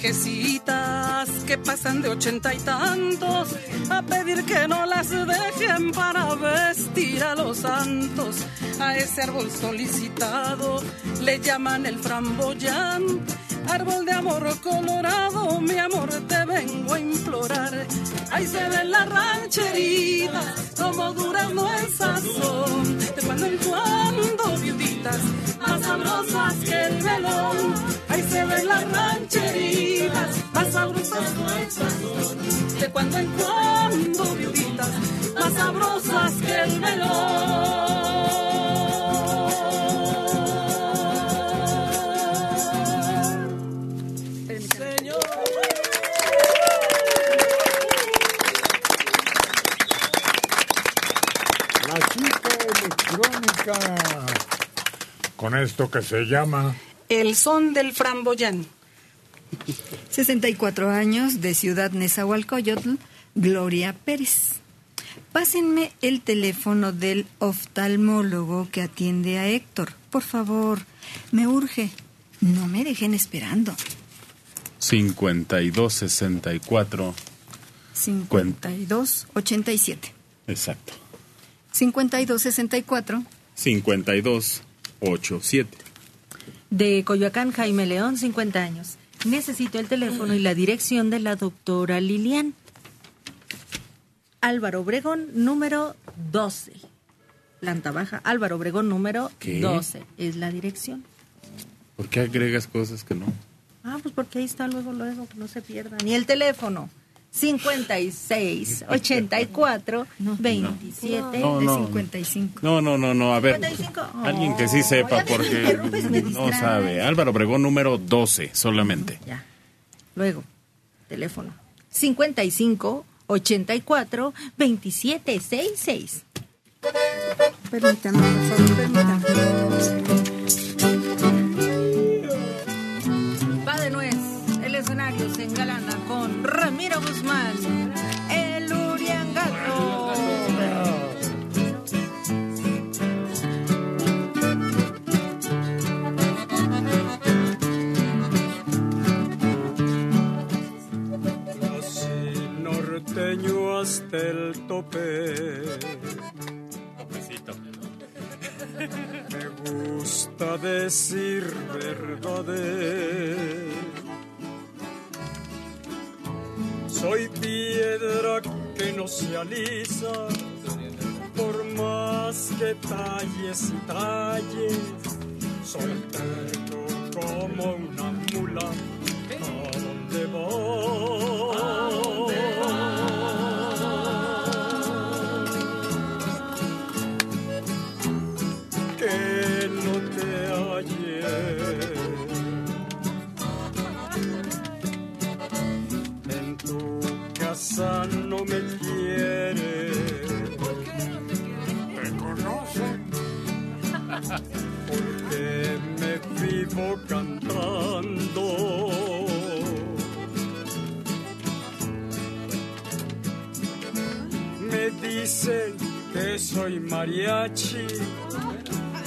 Speaker 20: Viejecitas que pasan de ochenta y tantos a pedir que no las dejen para vestir a los santos. A ese árbol solicitado le llaman el framboyán. Árbol de amor colorado, mi amor, te vengo a implorar. Ahí se ven las rancheritas, como duran nuestras son. De cuando en cuando, viuditas, más sabrosas que el melón. Ahí se ven las rancheritas, más sabrosas nuestras son. De cuando en cuando, viuditas, más sabrosas que el melón. Señor.
Speaker 13: La chica electrónica. Con esto que se llama.
Speaker 3: El son del framboyán.
Speaker 28: 64 años, de Ciudad Nezahualcóyotl, Gloria Pérez. Pásenme el teléfono del oftalmólogo que atiende a Héctor. Por favor, me urge. No me dejen esperando.
Speaker 7: 5264.
Speaker 28: 52 87.
Speaker 7: Exacto.
Speaker 28: 52 64.
Speaker 7: 5287.
Speaker 19: De Coyoacán, Jaime León, 50 años. Necesito el teléfono y la dirección de la doctora Lilian. Álvaro Obregón, número 12. Planta baja, Álvaro Obregón, número
Speaker 7: ¿Qué?
Speaker 19: 12. Es la dirección.
Speaker 7: ¿Por qué agregas cosas que no?
Speaker 19: Ah, pues porque ahí está luego, luego, que no se pierdan. Y el teléfono, 56 84 27
Speaker 7: No, no.
Speaker 28: 55.
Speaker 7: No, no, no, no. A ver,
Speaker 19: 55.
Speaker 7: alguien que sí sepa porque no sabe. Álvaro Obregón número 12 solamente.
Speaker 19: Ya. Luego, teléfono. 55 84 27 66.
Speaker 28: Permítanme, por favor, permítanme.
Speaker 19: Ramiro Guzmán. El Uriangato.
Speaker 12: Así norteño hasta el tope. Me gusta decir verdades. Soy piedra que no se alisa, por más que talles y talles. Soy terco como una mula. ¿A dónde vas? Casa no me quiere. ¿Me conocen? *laughs* Porque me vivo cantando. Me dicen que soy mariachi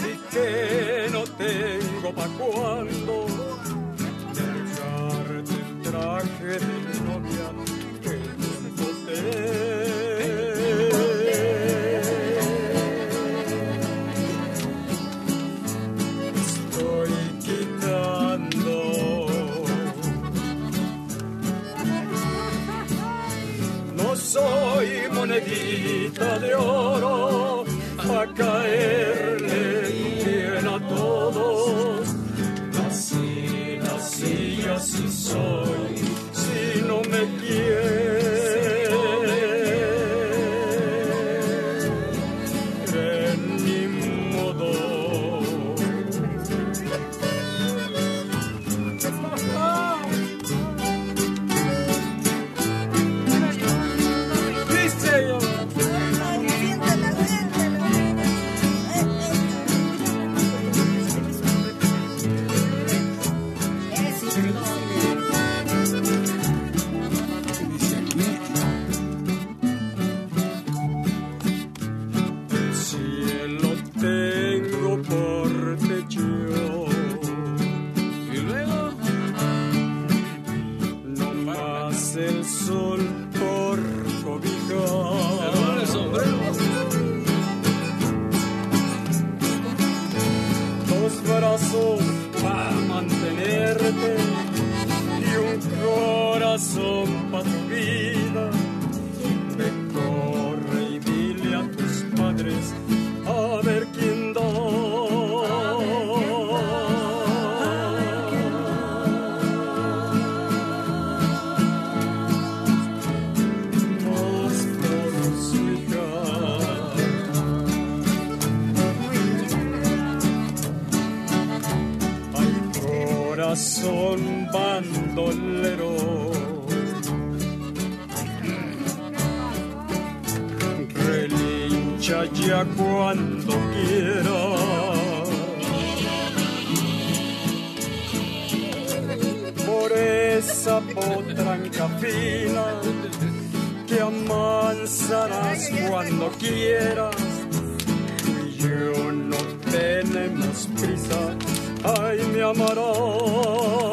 Speaker 12: y que no tengo pa' cuando traje de novia de oro pa' caerle a todos. Nací y así soy, Para mantenerte Cuando quiera. Por esa potranca fina que amansarás cuando quieras. Y yo no tenemos prisa, ay me amarás.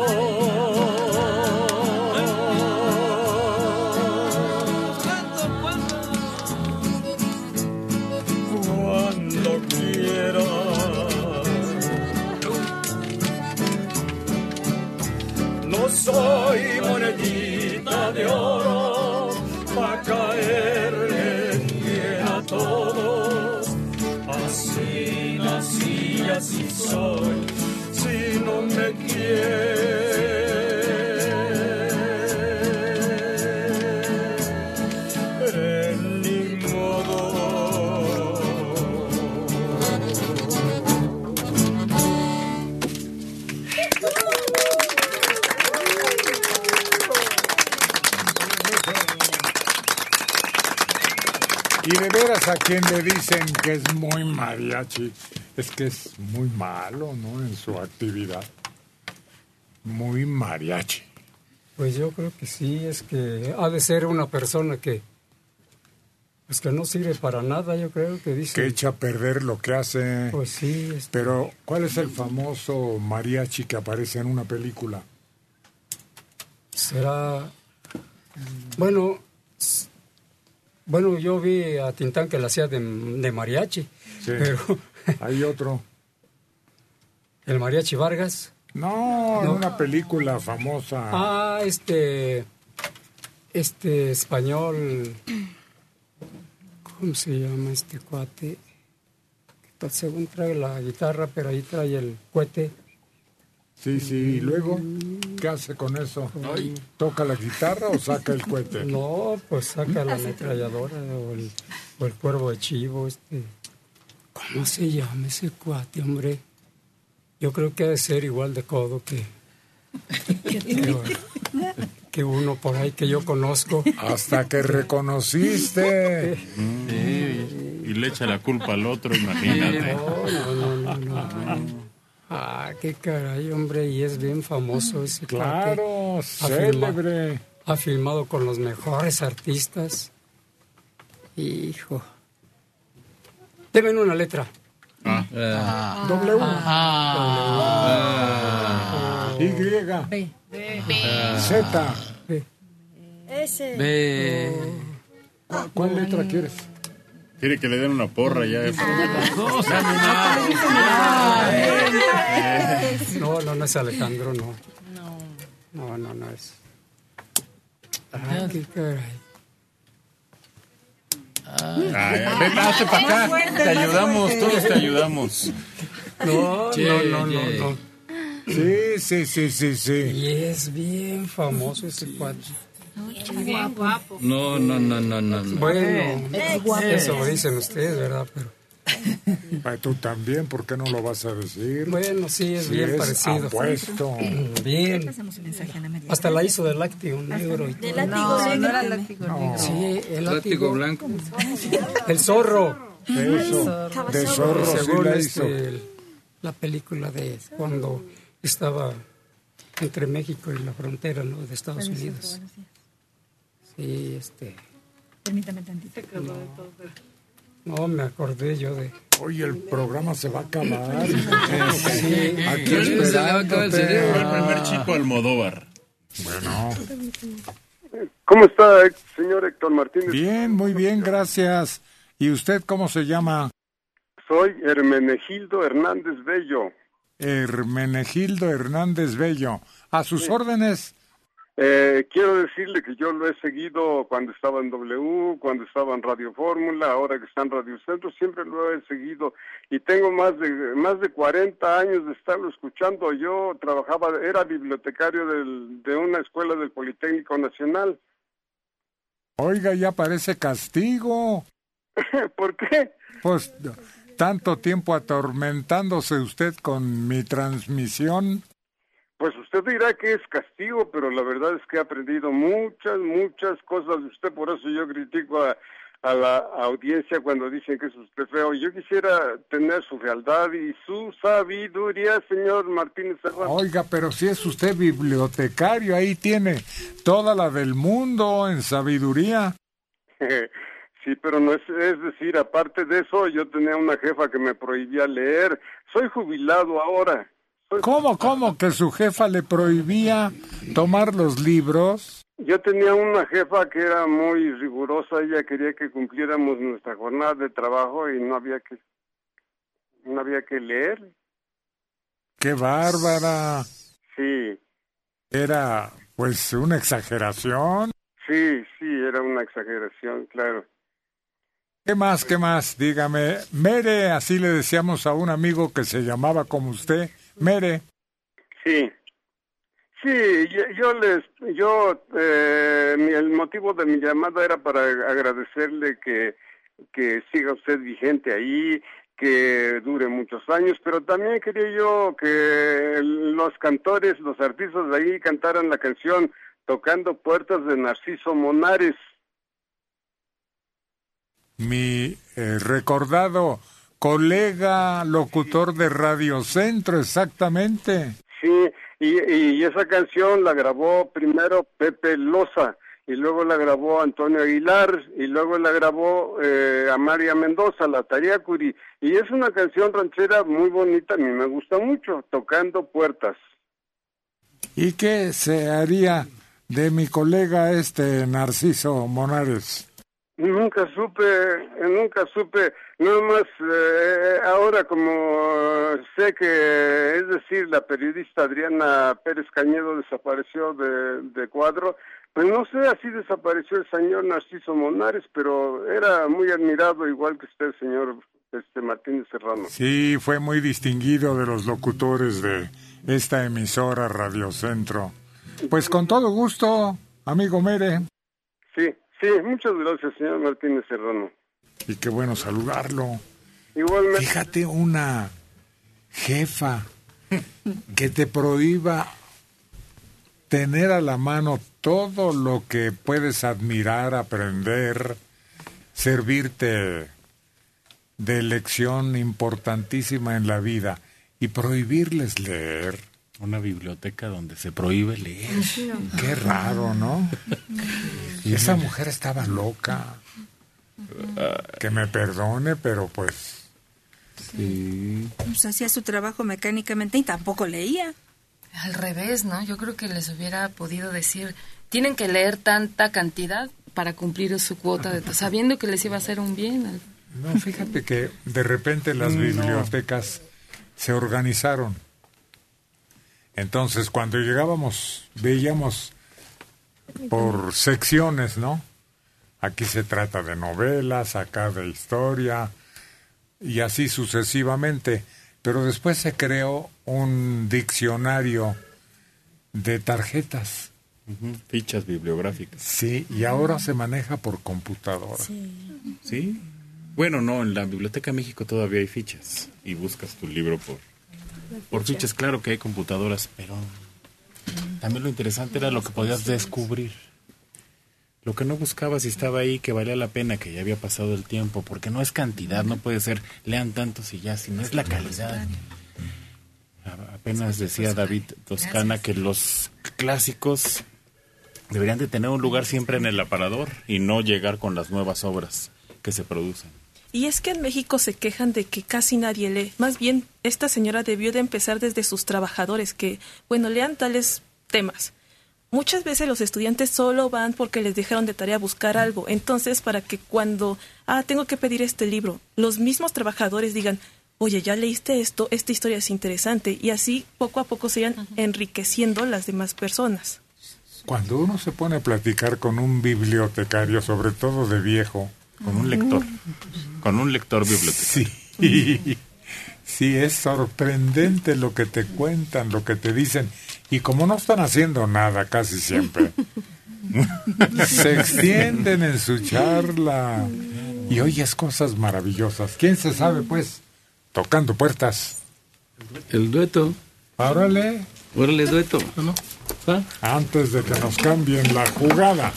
Speaker 12: A
Speaker 13: quien le dicen que es muy mariachi, es que es muy malo, ¿no? En su actividad. Muy mariachi.
Speaker 31: Pues yo creo que sí, es que ha de ser una persona que pues que no sirve para nada, yo creo que dice.
Speaker 13: Que echa a perder lo que hace.
Speaker 31: Pues sí. este,
Speaker 13: Pero, ¿cuál es el famoso mariachi que aparece en una película?
Speaker 31: será bueno, bueno, yo vi a Tintán que la hacía de, de mariachi,
Speaker 13: Sí.
Speaker 31: pero
Speaker 13: Hay otro. *laughs*
Speaker 31: el mariachi Vargas.
Speaker 13: No, en
Speaker 31: No.
Speaker 13: una película famosa.
Speaker 31: Ah, este este español ¿cómo se llama este cuate? Que según trae la guitarra, pero ahí trae el cohete.
Speaker 13: Sí, sí, y luego, ¿qué hace con eso? ¿Toca la guitarra o saca el cohete?
Speaker 31: No, pues saca la ametralladora o el, o el cuervo de chivo, este. ¿Cómo se llama ese cuate, hombre? Yo creo que ha de ser igual de codo que, *laughs* que, que uno por ahí que yo conozco.
Speaker 13: Hasta que reconociste.
Speaker 7: Sí, y le echa la culpa al otro, imagínate.
Speaker 31: No, no, no, no, no. Ah, qué caray, hombre, y es bien famoso ese.
Speaker 13: Claro, célebre.
Speaker 31: ha filmado con los mejores artistas. Hijo. Deben una letra.
Speaker 13: W.
Speaker 31: Ah.
Speaker 13: Y.
Speaker 31: B.
Speaker 13: Z.
Speaker 14: Ese.
Speaker 13: ¿Cuál, cuál letra quieres?
Speaker 7: Quiere que le den una porra ya. eh,
Speaker 31: No, no, no es Alejandro, no. No, no, no es. Ah, qué caray.
Speaker 7: Ay, ven, hazte para acá. Te ayudamos, todos te ayudamos.
Speaker 31: No, *laughs*
Speaker 7: Che,
Speaker 31: no, no, no, no.
Speaker 13: Sí, sí, sí, sí, sí.
Speaker 31: Y es bien famoso ese
Speaker 32: guapo.
Speaker 26: No, no, no, no, no. no.
Speaker 31: Bueno,
Speaker 32: Es guapo.
Speaker 31: eso dicen ustedes, ¿verdad? Pero *laughs*
Speaker 13: tú también, ¿por qué no lo vas a decir?
Speaker 31: bueno, sí, es
Speaker 13: Sí,
Speaker 31: bien
Speaker 13: es
Speaker 31: parecido.
Speaker 13: apuesto. *laughs*
Speaker 31: Bien. Hasta la hizo de lácteo negro y
Speaker 28: De
Speaker 31: todo.
Speaker 28: látigo
Speaker 31: No,
Speaker 28: negro.
Speaker 31: no era látigo
Speaker 28: No.
Speaker 31: negro. Sí, el
Speaker 26: Látigo
Speaker 31: látigo
Speaker 26: blanco. *laughs*
Speaker 31: El zorro.
Speaker 13: Eso, de zorro sí
Speaker 31: Según
Speaker 13: la
Speaker 31: este,
Speaker 13: hizo.
Speaker 31: el- la película de cuando estaba entre México y la frontera ¿no? de Estados Unidos. Sí, este.
Speaker 28: Permítame tantito.
Speaker 31: No, me acordé yo de.
Speaker 13: Oye, el programa se va a acabar. *laughs*
Speaker 31: Sí.
Speaker 13: Aquí
Speaker 7: Se le va a acabar el cerebro. Primer chico Almodóvar.
Speaker 13: Bueno.
Speaker 33: ¿Cómo está, señor Héctor Martínez?
Speaker 13: Bien, muy bien, gracias. ¿Y usted cómo se llama?
Speaker 33: Soy Hermenegildo Hernández Bello.
Speaker 13: Hermenegildo Hernández Bello. A sus
Speaker 33: Sí.
Speaker 13: órdenes.
Speaker 33: Eh, quiero decirle que yo lo he seguido cuando estaba en W, cuando estaba en Radio Fórmula, ahora que está en Radio Centro, siempre lo he seguido y tengo más de más de 40 años de estarlo escuchando. Yo trabajaba, era bibliotecario del- de una escuela del Politécnico Nacional.
Speaker 13: Oiga, ya parece castigo. *laughs*
Speaker 33: ¿Por qué?
Speaker 13: Pues tanto tiempo atormentándose usted con mi transmisión.
Speaker 33: Pues usted dirá que es castigo, pero la verdad es que he aprendido muchas, muchas cosas de usted, por eso yo critico a, a la audiencia cuando dicen que es usted feo. Yo quisiera tener su fealdad y su sabiduría, señor Martínez Serrano.
Speaker 13: Oiga, pero si es usted bibliotecario, ahí tiene toda la del mundo en sabiduría. *laughs*
Speaker 33: Sí, pero no es, es decir, aparte de eso, yo tenía una jefa que me prohibía leer. Soy jubilado ahora.
Speaker 13: ¿Cómo, cómo que su jefa le prohibía tomar los libros?
Speaker 33: Yo tenía una jefa que era muy rigurosa, ella quería que cumpliéramos nuestra jornada de trabajo y no había que no había que leer.
Speaker 13: ¡Qué bárbara!
Speaker 33: Sí,
Speaker 13: Era, pues, una exageración.
Speaker 33: sí, sí, era una exageración, claro.
Speaker 13: ¿Qué más, qué más? Dígame. Mere, así le decíamos a un amigo que se llamaba como usted. Mere.
Speaker 33: Sí. Sí, yo, yo les, yo, eh, el motivo de mi llamada era para agradecerle que, que siga usted vigente ahí, que dure muchos años, pero también quería yo que los cantores, los artistas de ahí cantaran la canción Tocando Puertas de Narciso Monares.
Speaker 13: Mi eh, recordado colega locutor de Radio Centro, exactamente.
Speaker 33: Sí, y, y esa canción la grabó primero Pepe Loza, y luego la grabó Antonio Aguilar, y luego la grabó eh, a María Mendoza, la Tariacuri, y es una canción ranchera muy bonita, a mí me gusta mucho, Tocando Puertas.
Speaker 13: ¿Y qué se haría de mi colega este Narciso Monares?
Speaker 33: Nunca supe, eh, nunca supe, nada más eh, ahora como sé que, es decir, la periodista Adriana Pérez Cañedo desapareció de, de cuadro, pues no sé, así desapareció el señor Narciso Monares, pero era muy admirado igual que usted, señor este Martínez Serrano.
Speaker 13: Sí, fue muy distinguido de los locutores de esta emisora Radio Centro. Pues con todo gusto, amigo Mere,
Speaker 33: Sí, muchas gracias, señor Martínez Serrano.
Speaker 13: y qué bueno saludarlo.
Speaker 33: Igualmente.
Speaker 13: Fíjate una jefa que te prohíba tener a la mano todo lo que puedes admirar, aprender, servirte de lección importantísima en la vida y prohibirles leer.
Speaker 7: Una biblioteca donde se prohíbe leer.
Speaker 13: Qué raro, ¿no? Y esa mujer estaba loca. Que me perdone, pero pues...
Speaker 7: Sí.
Speaker 2: Pues hacía su trabajo mecánicamente y tampoco leía.
Speaker 10: Al revés, ¿no? Yo creo que les hubiera podido decir, tienen que leer tanta cantidad para cumplir su cuota, de sabiendo que les iba a hacer un bien.
Speaker 13: No, fíjate que de repente las
Speaker 10: No.
Speaker 13: bibliotecas se organizaron. Entonces, cuando llegábamos, veíamos por secciones, ¿no? Aquí se trata de novelas, acá de historia, y así sucesivamente. Pero después se creó un diccionario de tarjetas.
Speaker 7: Fichas bibliográficas.
Speaker 13: Sí, y ahora se maneja por computadora.
Speaker 7: Sí. Bueno, no, en la Biblioteca México todavía hay fichas y buscas tu libro por, por fichas. Claro que hay computadoras, pero también lo interesante era lo que podías descubrir. Lo que no buscabas y estaba ahí, que valía la pena, que ya había pasado el tiempo, porque no es cantidad, no puede ser, lean tantos y ya, sino es la calidad. Apenas decía David Toscana que los clásicos deberían de tener un lugar siempre en el aparador y no llegar con las nuevas obras que se producen.
Speaker 34: Y es que en México se quejan de que casi nadie lee. Más bien, esta señora debió de empezar desde sus trabajadores, que, bueno, lean tales temas. Muchas veces los estudiantes solo van porque les dejaron de tarea buscar algo. Entonces, para que cuando, ah, tengo que pedir este libro, los mismos trabajadores digan, oye, ya leíste esto, esta historia es interesante. Y así, poco a poco, se vayan enriqueciendo las demás personas.
Speaker 13: Cuando uno se pone a platicar con un bibliotecario, sobre todo de viejo,
Speaker 7: Con un lector. Con un lector bibliotecario.
Speaker 13: Sí, *laughs* sí, es sorprendente lo que te cuentan, lo que te dicen. Y como no están haciendo nada casi siempre, *laughs* se extienden en su charla y oyes cosas maravillosas. ¿Quién se sabe, pues? Tocando puertas.
Speaker 8: El dueto.
Speaker 13: Órale.
Speaker 8: Órale, dueto. ¿no?
Speaker 13: Antes de que nos cambien la jugada.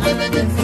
Speaker 17: Thank you.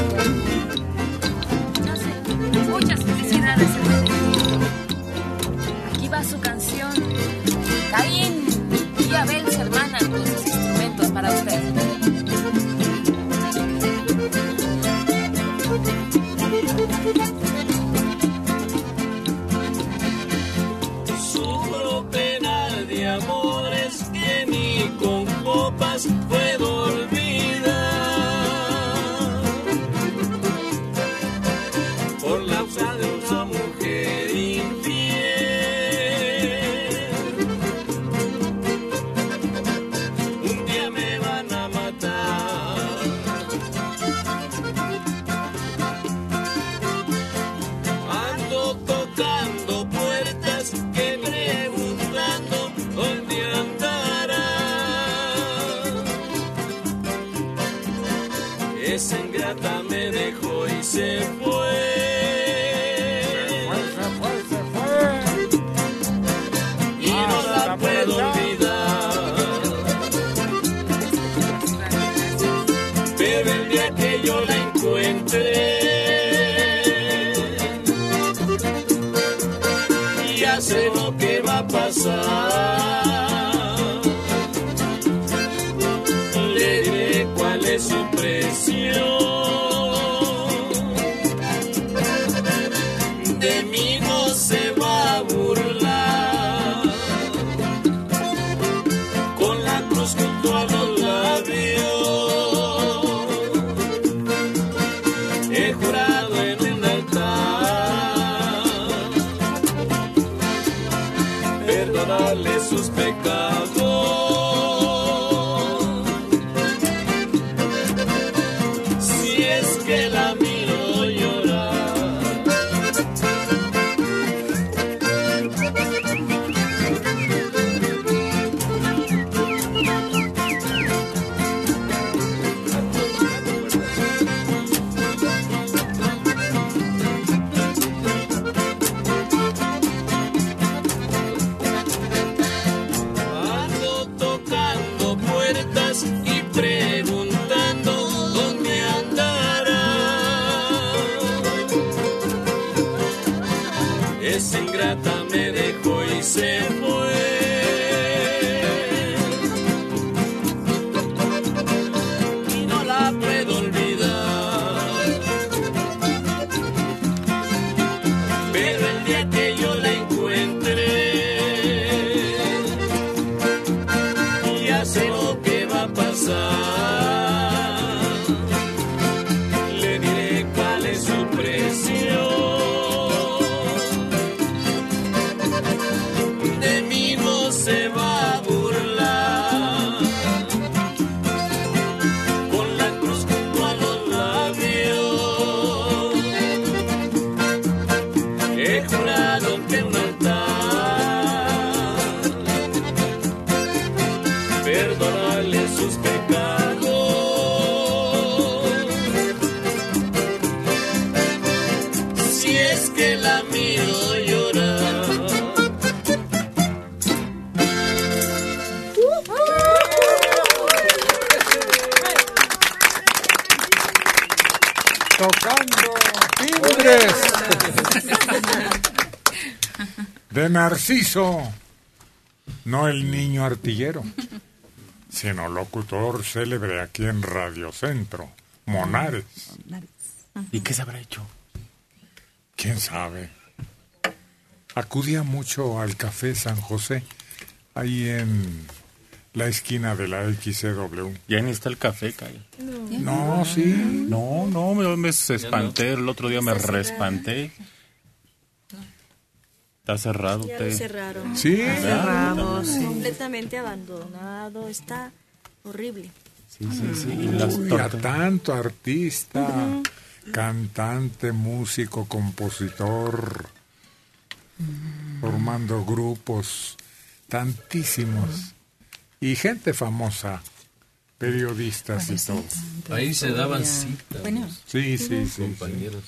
Speaker 17: Esa ingrata me dejó y se fue. Y no la puedo olvidar. Pero el día que yo la encuentre. ya sé lo que va a pasar.
Speaker 13: Narciso. No el niño artillero, *laughs* sino locutor célebre aquí en Radio Centro, Monares.
Speaker 7: ¿Y qué se habrá hecho?
Speaker 13: ¿Quién sabe? Acudía mucho al Café San José, ahí en la esquina de la XCW.
Speaker 7: Ya ni está el café, Calla.
Speaker 13: No, sí.
Speaker 7: No, no, me, me espanté. El otro día me respanté. Está cerrado.
Speaker 11: Ya
Speaker 7: te-
Speaker 11: lo cerraron.
Speaker 35: Sí.
Speaker 11: Cerrado,
Speaker 7: sí.
Speaker 11: Completamente abandonado. Está horrible.
Speaker 7: Sí, sí, sí. Y
Speaker 13: Uy, a tanto artista, cantante, músico, compositor, formando grupos, tantísimos. Y gente famosa, periodistas y todo.
Speaker 26: Ahí se daban citas.
Speaker 36: Bueno.
Speaker 13: Sí, sí, sí.
Speaker 26: Compañeros.